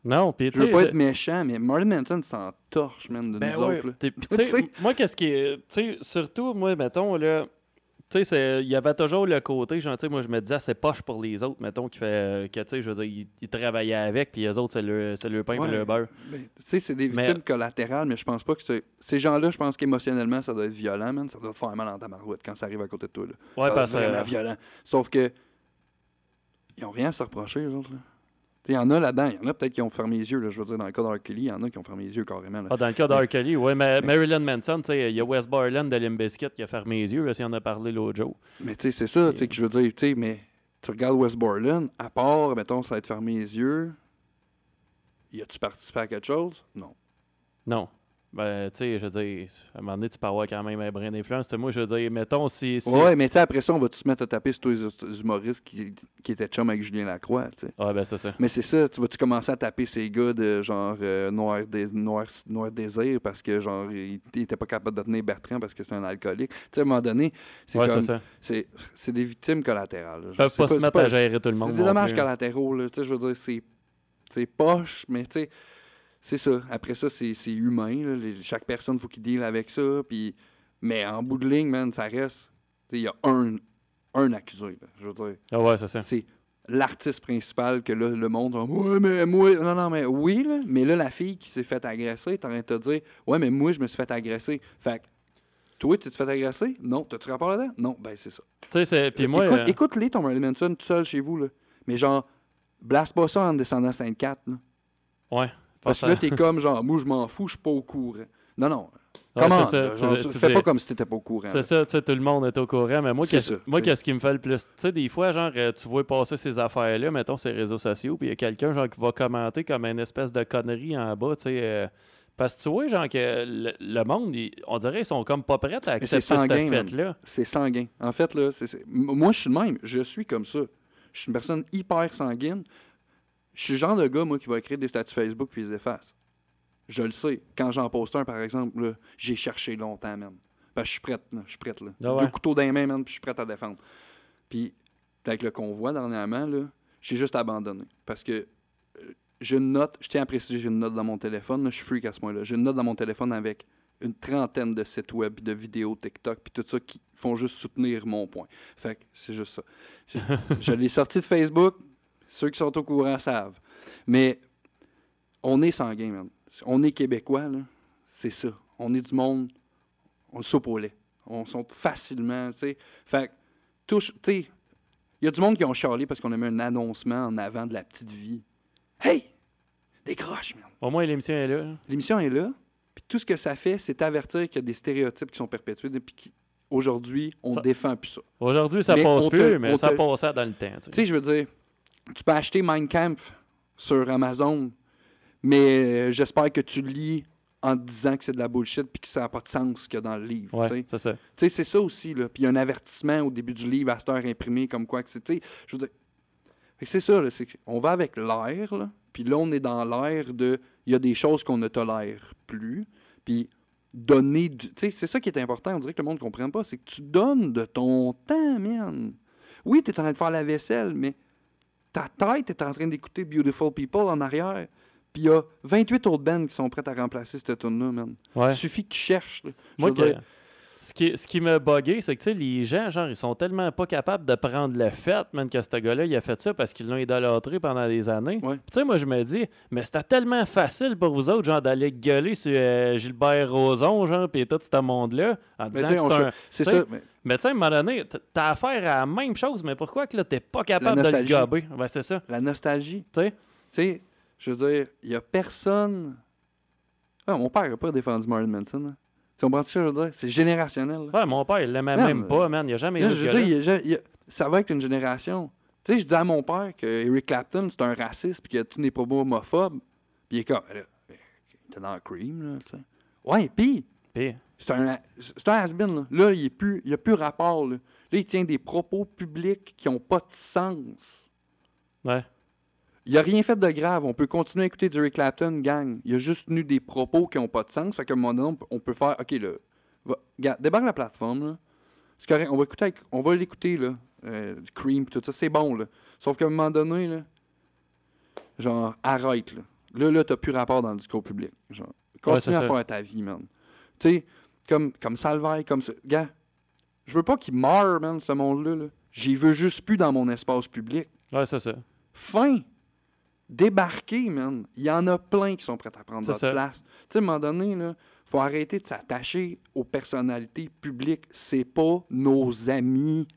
[SPEAKER 1] Non, puis tu
[SPEAKER 2] Je veux
[SPEAKER 1] sais.
[SPEAKER 2] pas être méchant, mais Marlon Manson s'en torche, man, de
[SPEAKER 1] Ben
[SPEAKER 2] nous
[SPEAKER 1] ouais.
[SPEAKER 2] autres. là. Sais,
[SPEAKER 1] moi, qu'est-ce qui est. Tu sais, surtout, moi, mettons, là. Tu sais, il y avait toujours le côté, genre, tu sais, moi, je me disais, c'est poche pour les autres, mettons, qui fait. Que, tu sais, je veux dire, ils, ils travaillaient avec, puis les autres, c'est le, c'est le pain
[SPEAKER 2] Ouais.
[SPEAKER 1] et le beurre.
[SPEAKER 2] Tu sais, c'est des
[SPEAKER 1] Mais-
[SPEAKER 2] victimes collatérales, mais je pense pas que. Ces gens-là, je pense qu'émotionnellement, ça doit être violent, man. Ça doit faire mal en ta marouette quand ça arrive à côté de toi. Là.
[SPEAKER 1] Ouais,
[SPEAKER 2] ça doit
[SPEAKER 1] parce
[SPEAKER 2] être
[SPEAKER 1] que.
[SPEAKER 2] vraiment violent. Sauf que. Ils ont rien à se reprocher, eux autres. là. Il y en a là-dedans. Il y en a peut-être qui ont fermé les yeux. Là, je veux dire, dans le cas d'R. Kelly, il y en a qui ont fermé les yeux carrément. là.
[SPEAKER 1] Ah, dans le cas d'R. Kelly, ouais, mais Marilyn Manson, tu sais, il y a Wes Borland de Limp Bizkit qui a fermé les yeux, là, si on en a parlé l'autre jour.
[SPEAKER 2] Mais tu sais, c'est ça, tu sais, que je veux dire, tu sais, mais tu regardes West Borland, à part, mettons, ça va être fermé les yeux, y a-tu participé à quelque chose? Non.
[SPEAKER 1] Non. Ben, tu sais, je veux dire, à un moment donné, tu peux avoir quand même un brin d'influence. Moi, je veux dire, mettons, si. si...
[SPEAKER 2] Ouais, mais tu sais, après ça, on va tous se mettre à taper sur tous les humoristes qui, qui étaient chum avec Julien Lacroix, tu sais?
[SPEAKER 1] Ouais, ben, c'est ça.
[SPEAKER 2] Mais c'est ça, tu vas-tu commencer à taper ces gars de genre euh, Noir, Dés- Noir, Noir Désir parce que genre il, il était pas capable de tenir Bertrand parce que c'est un alcoolique? Tu sais, à un moment donné, c'est
[SPEAKER 1] Ouais,
[SPEAKER 2] comme
[SPEAKER 1] c'est
[SPEAKER 2] des victimes collatérales.
[SPEAKER 1] Ils peuvent pas se mettre à gérer tout le monde
[SPEAKER 2] C'est des dommages
[SPEAKER 1] plus.
[SPEAKER 2] collatéraux, là. Tu sais, je veux dire, c'est c'est poche, mais tu sais, c'est ça. Après ça, c'est humain. là. Les- chaque personne, faut qu'il deal avec ça. Puis, mais en bout de ligne, man, ça reste. Il y a un, un accusé. là. Je veux dire,
[SPEAKER 1] Ah ouais, c'est ça.
[SPEAKER 2] c'est l'artiste principal que là, le monde va Ouais, mais moi. Non, non, mais oui, là. Mais là, la fille qui s'est fait agresser, t'es en train de te dire Ouais, mais moi, je me suis fait agresser. Fait que, toi, tu t'es fait agresser? Non. T'as-tu rapport là-dedans? Non. Ben, c'est ça.
[SPEAKER 1] Tu sais, c'est- puis moi,
[SPEAKER 2] Écoute,
[SPEAKER 1] euh,
[SPEAKER 2] écoute-les, ton Marilyn Manson, tout seul chez vous, là. Mais genre, blast pas ça en descendant 5-4, là.
[SPEAKER 1] ouais.
[SPEAKER 2] Parce que là, t'es comme genre, moi, je m'en fous, je suis pas au courant. Non, non. Comment?
[SPEAKER 1] ça,
[SPEAKER 2] genre,
[SPEAKER 1] tu-
[SPEAKER 2] tu fais pas comme si t'étais pas au courant.
[SPEAKER 1] C'est ça, tu sais, tout le monde est au courant, mais moi, qu'est-ce- qui me fait le plus? Tu sais, des fois, genre, euh, tu vois passer ces affaires-là, mettons, ces réseaux sociaux, puis il y a quelqu'un, genre, qui va commenter comme une espèce de connerie en bas, tu sais. euh, parce que tu vois, genre, que le, le monde, il- on dirait qu'ils sont comme pas prêts à accepter cette
[SPEAKER 2] sanguin,
[SPEAKER 1] fête-là.
[SPEAKER 2] C'est sanguin. En fait, là, c'est- c'est- m- moi, je suis le même. Je suis comme ça. Je suis une personne hyper sanguine. Je suis le genre de gars, moi, qui va écrire des statuts Facebook puis les efface. Je le sais. Quand j'en poste un, par exemple, j'ai cherché longtemps, man. Parce que je suis prête, là. Je suis prête, là.
[SPEAKER 1] Ah ouais.
[SPEAKER 2] Deux couteaux dans les mains, man, puis je suis prête à défendre. Puis, avec le convoi, dernièrement, là, j'ai juste abandonné. Parce que euh, j'ai une note, je tiens à préciser, j'ai une note dans mon téléphone. là, je suis freak à ce point-là. J'ai une note dans mon téléphone avec une trentaine de sites web, de vidéos TikTok, puis tout ça qui font juste soutenir mon point. Fait que c'est juste ça. Je l'ai sorti de Facebook. Ceux qui sont au courant savent. Mais on est sanguin, man. On est québécois, là. C'est ça. On est du monde. On le soupe au lait. On saute facilement, tu sais. Fait tu sais, il y a du monde qui ont charlé parce qu'on a mis un annoncement en avant de la petite vie. Hey! Décroche, man.
[SPEAKER 1] Au moins, l'émission est là.
[SPEAKER 2] L'émission est là. Puis tout ce que ça fait, c'est avertir qu'il y a des stéréotypes qui sont perpétués. Puis aujourd'hui, on
[SPEAKER 1] Ça-
[SPEAKER 2] défend plus ça.
[SPEAKER 1] Aujourd'hui, ça
[SPEAKER 2] Mais
[SPEAKER 1] passe plus, mais ça passait dans le temps. Tu sais,
[SPEAKER 2] je veux dire, tu peux acheter Mein Kampf sur Amazon, mais euh, j'espère que tu lis en te disant que c'est de la bullshit puis que ça n'a pas de sens ce qu'il y a dans le livre.
[SPEAKER 1] Ouais, c'est ça.
[SPEAKER 2] Tu sais, c'est ça aussi. Là. Puis il y a un avertissement au début du livre à cette heure imprimé comme quoi que c'est. Je veux dire. C'est ça, là, on va avec l'air, là, puis là, on est dans l'air de. Il y a des choses qu'on ne tolère plus. Puis donner du. Tu sais, c'est ça qui est important. On dirait que le monde ne comprenne pas. C'est que tu donnes de ton temps, man. Oui, tu es en train de faire la vaisselle, mais ta tête est en train d'écouter Beautiful People en arrière. Puis il y a 28 autres bands qui sont prêtes à remplacer cette tune-là, man.
[SPEAKER 1] Ouais.
[SPEAKER 2] Il suffit que tu cherches. là.
[SPEAKER 1] Moi,
[SPEAKER 2] veux
[SPEAKER 1] que-
[SPEAKER 2] dire,
[SPEAKER 1] ce qui, ce qui m'a bugué, c'est que les gens, genre, ils sont tellement pas capables de prendre le fait, man, que ce gars-là, il a fait ça parce qu'ils l'ont idolâtré pendant des années.
[SPEAKER 2] Ouais.
[SPEAKER 1] Tu sais, moi, je me dis, mais c'était tellement facile pour vous autres, genre, d'aller gueuler sur euh, Gilbert Rozon, genre, puis tout ce monde-là, en
[SPEAKER 2] Mais
[SPEAKER 1] disant
[SPEAKER 2] tu sais,
[SPEAKER 1] que c'est un.
[SPEAKER 2] C'est ça. mais
[SPEAKER 1] Mais tu sais, à un moment donné, t'as affaire à la même chose, mais pourquoi que là, t'es pas capable de le gober? Ben, c'est ça.
[SPEAKER 2] la nostalgie.
[SPEAKER 1] Tu sais,
[SPEAKER 2] Tu sais, je veux dire, il n'y a personne. Ah, mon père n'a pas défendu Marilyn Manson. là. Tu comprends ce que je veux dire? C'est générationnel. là.
[SPEAKER 1] ouais, mon père, il l'aimait même pas, man. Il a jamais vu
[SPEAKER 2] je veux dire, il a ça va être une génération. Tu sais, je dis à mon père que Eric Clapton, c'est un raciste puis qu'il a tous des propos homophobes. Puis il est comme, était dans Cream, là, tu sais. Ouais, puis
[SPEAKER 1] Puis,
[SPEAKER 2] c'est un, c'est un has-been, là. Là, il n'y a plus rapport, là. Là, il tient des propos publics qui n'ont pas de sens.
[SPEAKER 1] ouais.
[SPEAKER 2] Il a rien fait de grave. On peut continuer à écouter Eric Clapton, gang. Il a juste tenu des propos qui n'ont pas de sens. Fait qu'à un moment donné, on peut- faire, OK, là, va, regarde, débarque la plateforme, là. C'est correct. On va, écouter on va l'écouter, là. euh, Cream, pis tout ça. C'est bon, là. Sauf qu'à un moment donné, là, genre, arrête, là. Là, là, t'as plus rapport dans le discours public. Genre, continue à
[SPEAKER 1] ça.
[SPEAKER 2] faire ta vie, man. Tu sais, comme, comme Salvaille, comme ça. Gars, je veux pas qu'il meure, man, ce monde-là. Là. J'y veux juste plus dans mon espace public.
[SPEAKER 1] Ouais, c'est ça.
[SPEAKER 2] Fin. Débarquer, man. Il y en a plein qui sont prêts à prendre votre
[SPEAKER 1] ça.
[SPEAKER 2] place. Tu sais, à un moment donné, là, faut arrêter de s'attacher aux personnalités publiques. C'est pas nos amis.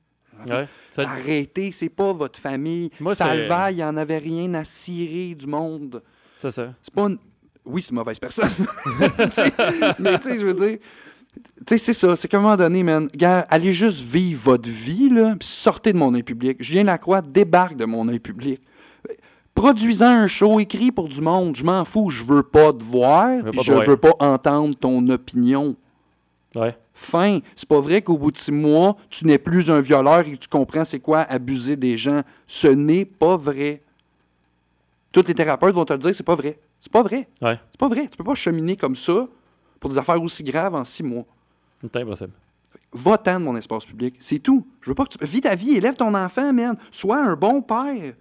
[SPEAKER 1] Ouais. Ça-
[SPEAKER 2] Arrêtez, c'est pas votre famille.
[SPEAKER 1] Moi,
[SPEAKER 2] Salvaille, il en avait rien à cirer du monde.
[SPEAKER 1] C'est ça.
[SPEAKER 2] C'est pas une... Oui, c'est une mauvaise personne. Mais tu sais, je veux dire... Tu sais, c'est ça. C'est qu'à un moment donné, man, gars, allez juste vivre votre vie, là, sortez de mon œil public. Julien Lacroix débarque de mon œil public. Produisant un show écrit pour du monde, je m'en fous, je veux pas te voir, puis je veux pas entendre ton opinion.
[SPEAKER 1] Ouais.
[SPEAKER 2] Fin. C'est pas vrai qu'au bout de six mois, tu n'es plus un violeur et que tu comprends c'est quoi abuser des gens. Ce n'est pas vrai. Tous les thérapeutes vont te le dire, c'est pas vrai. C'est pas vrai.
[SPEAKER 1] Ouais.
[SPEAKER 2] C'est pas vrai. Tu peux pas cheminer comme ça pour des affaires aussi graves en six mois.
[SPEAKER 1] C'est impossible.
[SPEAKER 2] Va-t'en de mon espace public. C'est tout. Je veux pas que tu. Vis ta vie, élève ton enfant, man. Sois un bon père.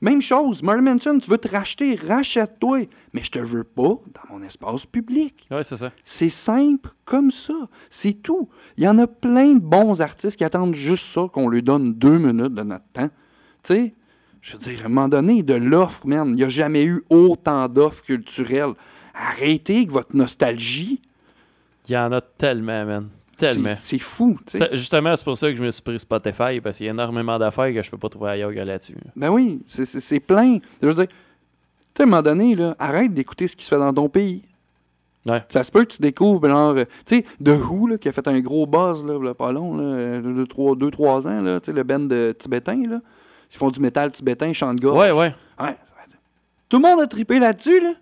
[SPEAKER 2] Même chose. Marilyn Manson, tu veux te racheter, rachète-toi. Mais je te veux pas dans mon espace public.
[SPEAKER 1] Ouais, c'est ça.
[SPEAKER 2] C'est simple comme ça. C'est tout. Il y en a plein de bons artistes qui attendent juste ça, qu'on leur donne deux minutes de notre temps. Tu sais, Je veux dire, à un moment donné, de l'offre, man, il n'y a jamais eu autant d'offres culturelles. Arrêtez avec votre nostalgie.
[SPEAKER 1] Il y en a tellement, man. Tellement.
[SPEAKER 2] C'est fou.
[SPEAKER 1] Ça- justement, c'est pour ça que je me suis pris Spotify, parce qu'il y a énormément d'affaires que je peux pas trouver ailleurs que là-dessus.
[SPEAKER 2] Ben oui, c'est- plein. Je veux dire, tu sais, à un moment donné, là, arrête d'écouter ce qui se fait dans ton pays.
[SPEAKER 1] Ouais.
[SPEAKER 2] Ça se peut que tu découvres, genre, euh, tu sais, The Who, là, qui a fait un gros buzz, là, là, pas long, là, euh, deux, trois, deux, trois ans, là, tu sais, le band de tibétain, là. Ils font du métal tibétain, ils chantent gorge.
[SPEAKER 1] Ouais, ouais.
[SPEAKER 2] Ouais. Tout le monde a trippé là-dessus, là.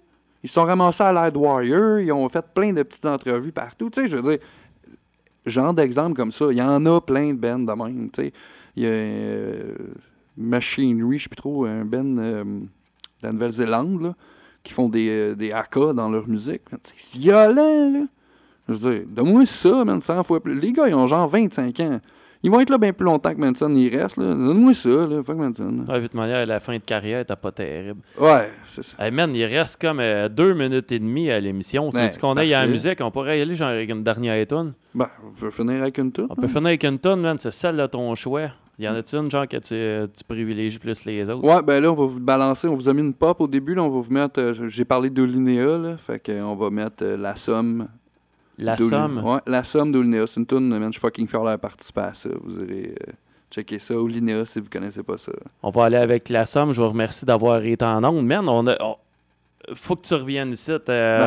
[SPEAKER 2] Ils sont ramassés à Light Warrior, ils ont fait plein de petites entrevues partout. Tu sais, je veux dire, genre d'exemple comme ça, il y en a plein de bands de même. Tu sais, il y a euh, Machinery, je sais plus trop, un band euh, de la Nouvelle-Zélande, qui font des, euh, des dans leur musique. C'est violent, là. Je veux dire, donne-moi ça, man, 100 fois plus. Les gars, ils ont genre 25 ans. Ils vont être là bien plus longtemps que Manson, il reste, là. Donne-moi ça, là, fuck Manson.
[SPEAKER 1] Ouais, de toute manière, la fin de carrière était pas terrible.
[SPEAKER 2] Ouais, c'est ça.
[SPEAKER 1] Hey man, il reste comme euh, deux minutes et demie à l'émission. C'est qu'on
[SPEAKER 2] c'est
[SPEAKER 1] aille à la
[SPEAKER 2] parfait.
[SPEAKER 1] musique, on pourrait y aller genre avec une dernière tune.
[SPEAKER 2] Ben, on peut finir avec une tour.
[SPEAKER 1] On peut finir avec une tune, man, c'est celle de ton choix. Y en a-tu une genre que tu, tu privilégies plus les autres?
[SPEAKER 2] Ouais, ben là, on va vous balancer. On vous a mis une pop au début. Là, on va vous mettre. euh, J'ai parlé d'Olinéa, là. Fait qu'on va mettre euh, la somme.
[SPEAKER 1] La somme.
[SPEAKER 2] Ouais, la somme d'Olinéa. C'est une tune, man. Je suis fucking fier d'avoir participé à ça. Vous irez euh, checker ça. Olinéa, si vous connaissez pas ça.
[SPEAKER 1] On va aller avec la somme. Je vous remercie d'avoir été en onde. Man, on a. on- Faut que tu reviennes ici. euh,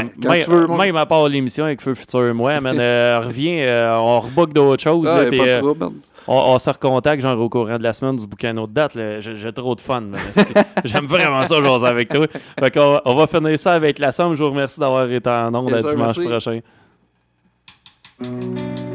[SPEAKER 2] Ben, quand
[SPEAKER 1] même,
[SPEAKER 2] tu veux, moi.
[SPEAKER 1] même à part l'émission avec Feu Futur moi, man, euh, reviens, euh, on rebook d'autres choses.
[SPEAKER 2] Ah,
[SPEAKER 1] là, euh, on, on se recontacte genre au courant de la semaine du bouquin autre date. J'ai trop de fun. J'aime vraiment ça, jouer avec toi. Fait on va finir ça avec la somme. Je vous remercie d'avoir été en onde
[SPEAKER 2] Yes,
[SPEAKER 1] à
[SPEAKER 2] sir,
[SPEAKER 1] dimanche
[SPEAKER 2] merci.
[SPEAKER 1] prochain. Música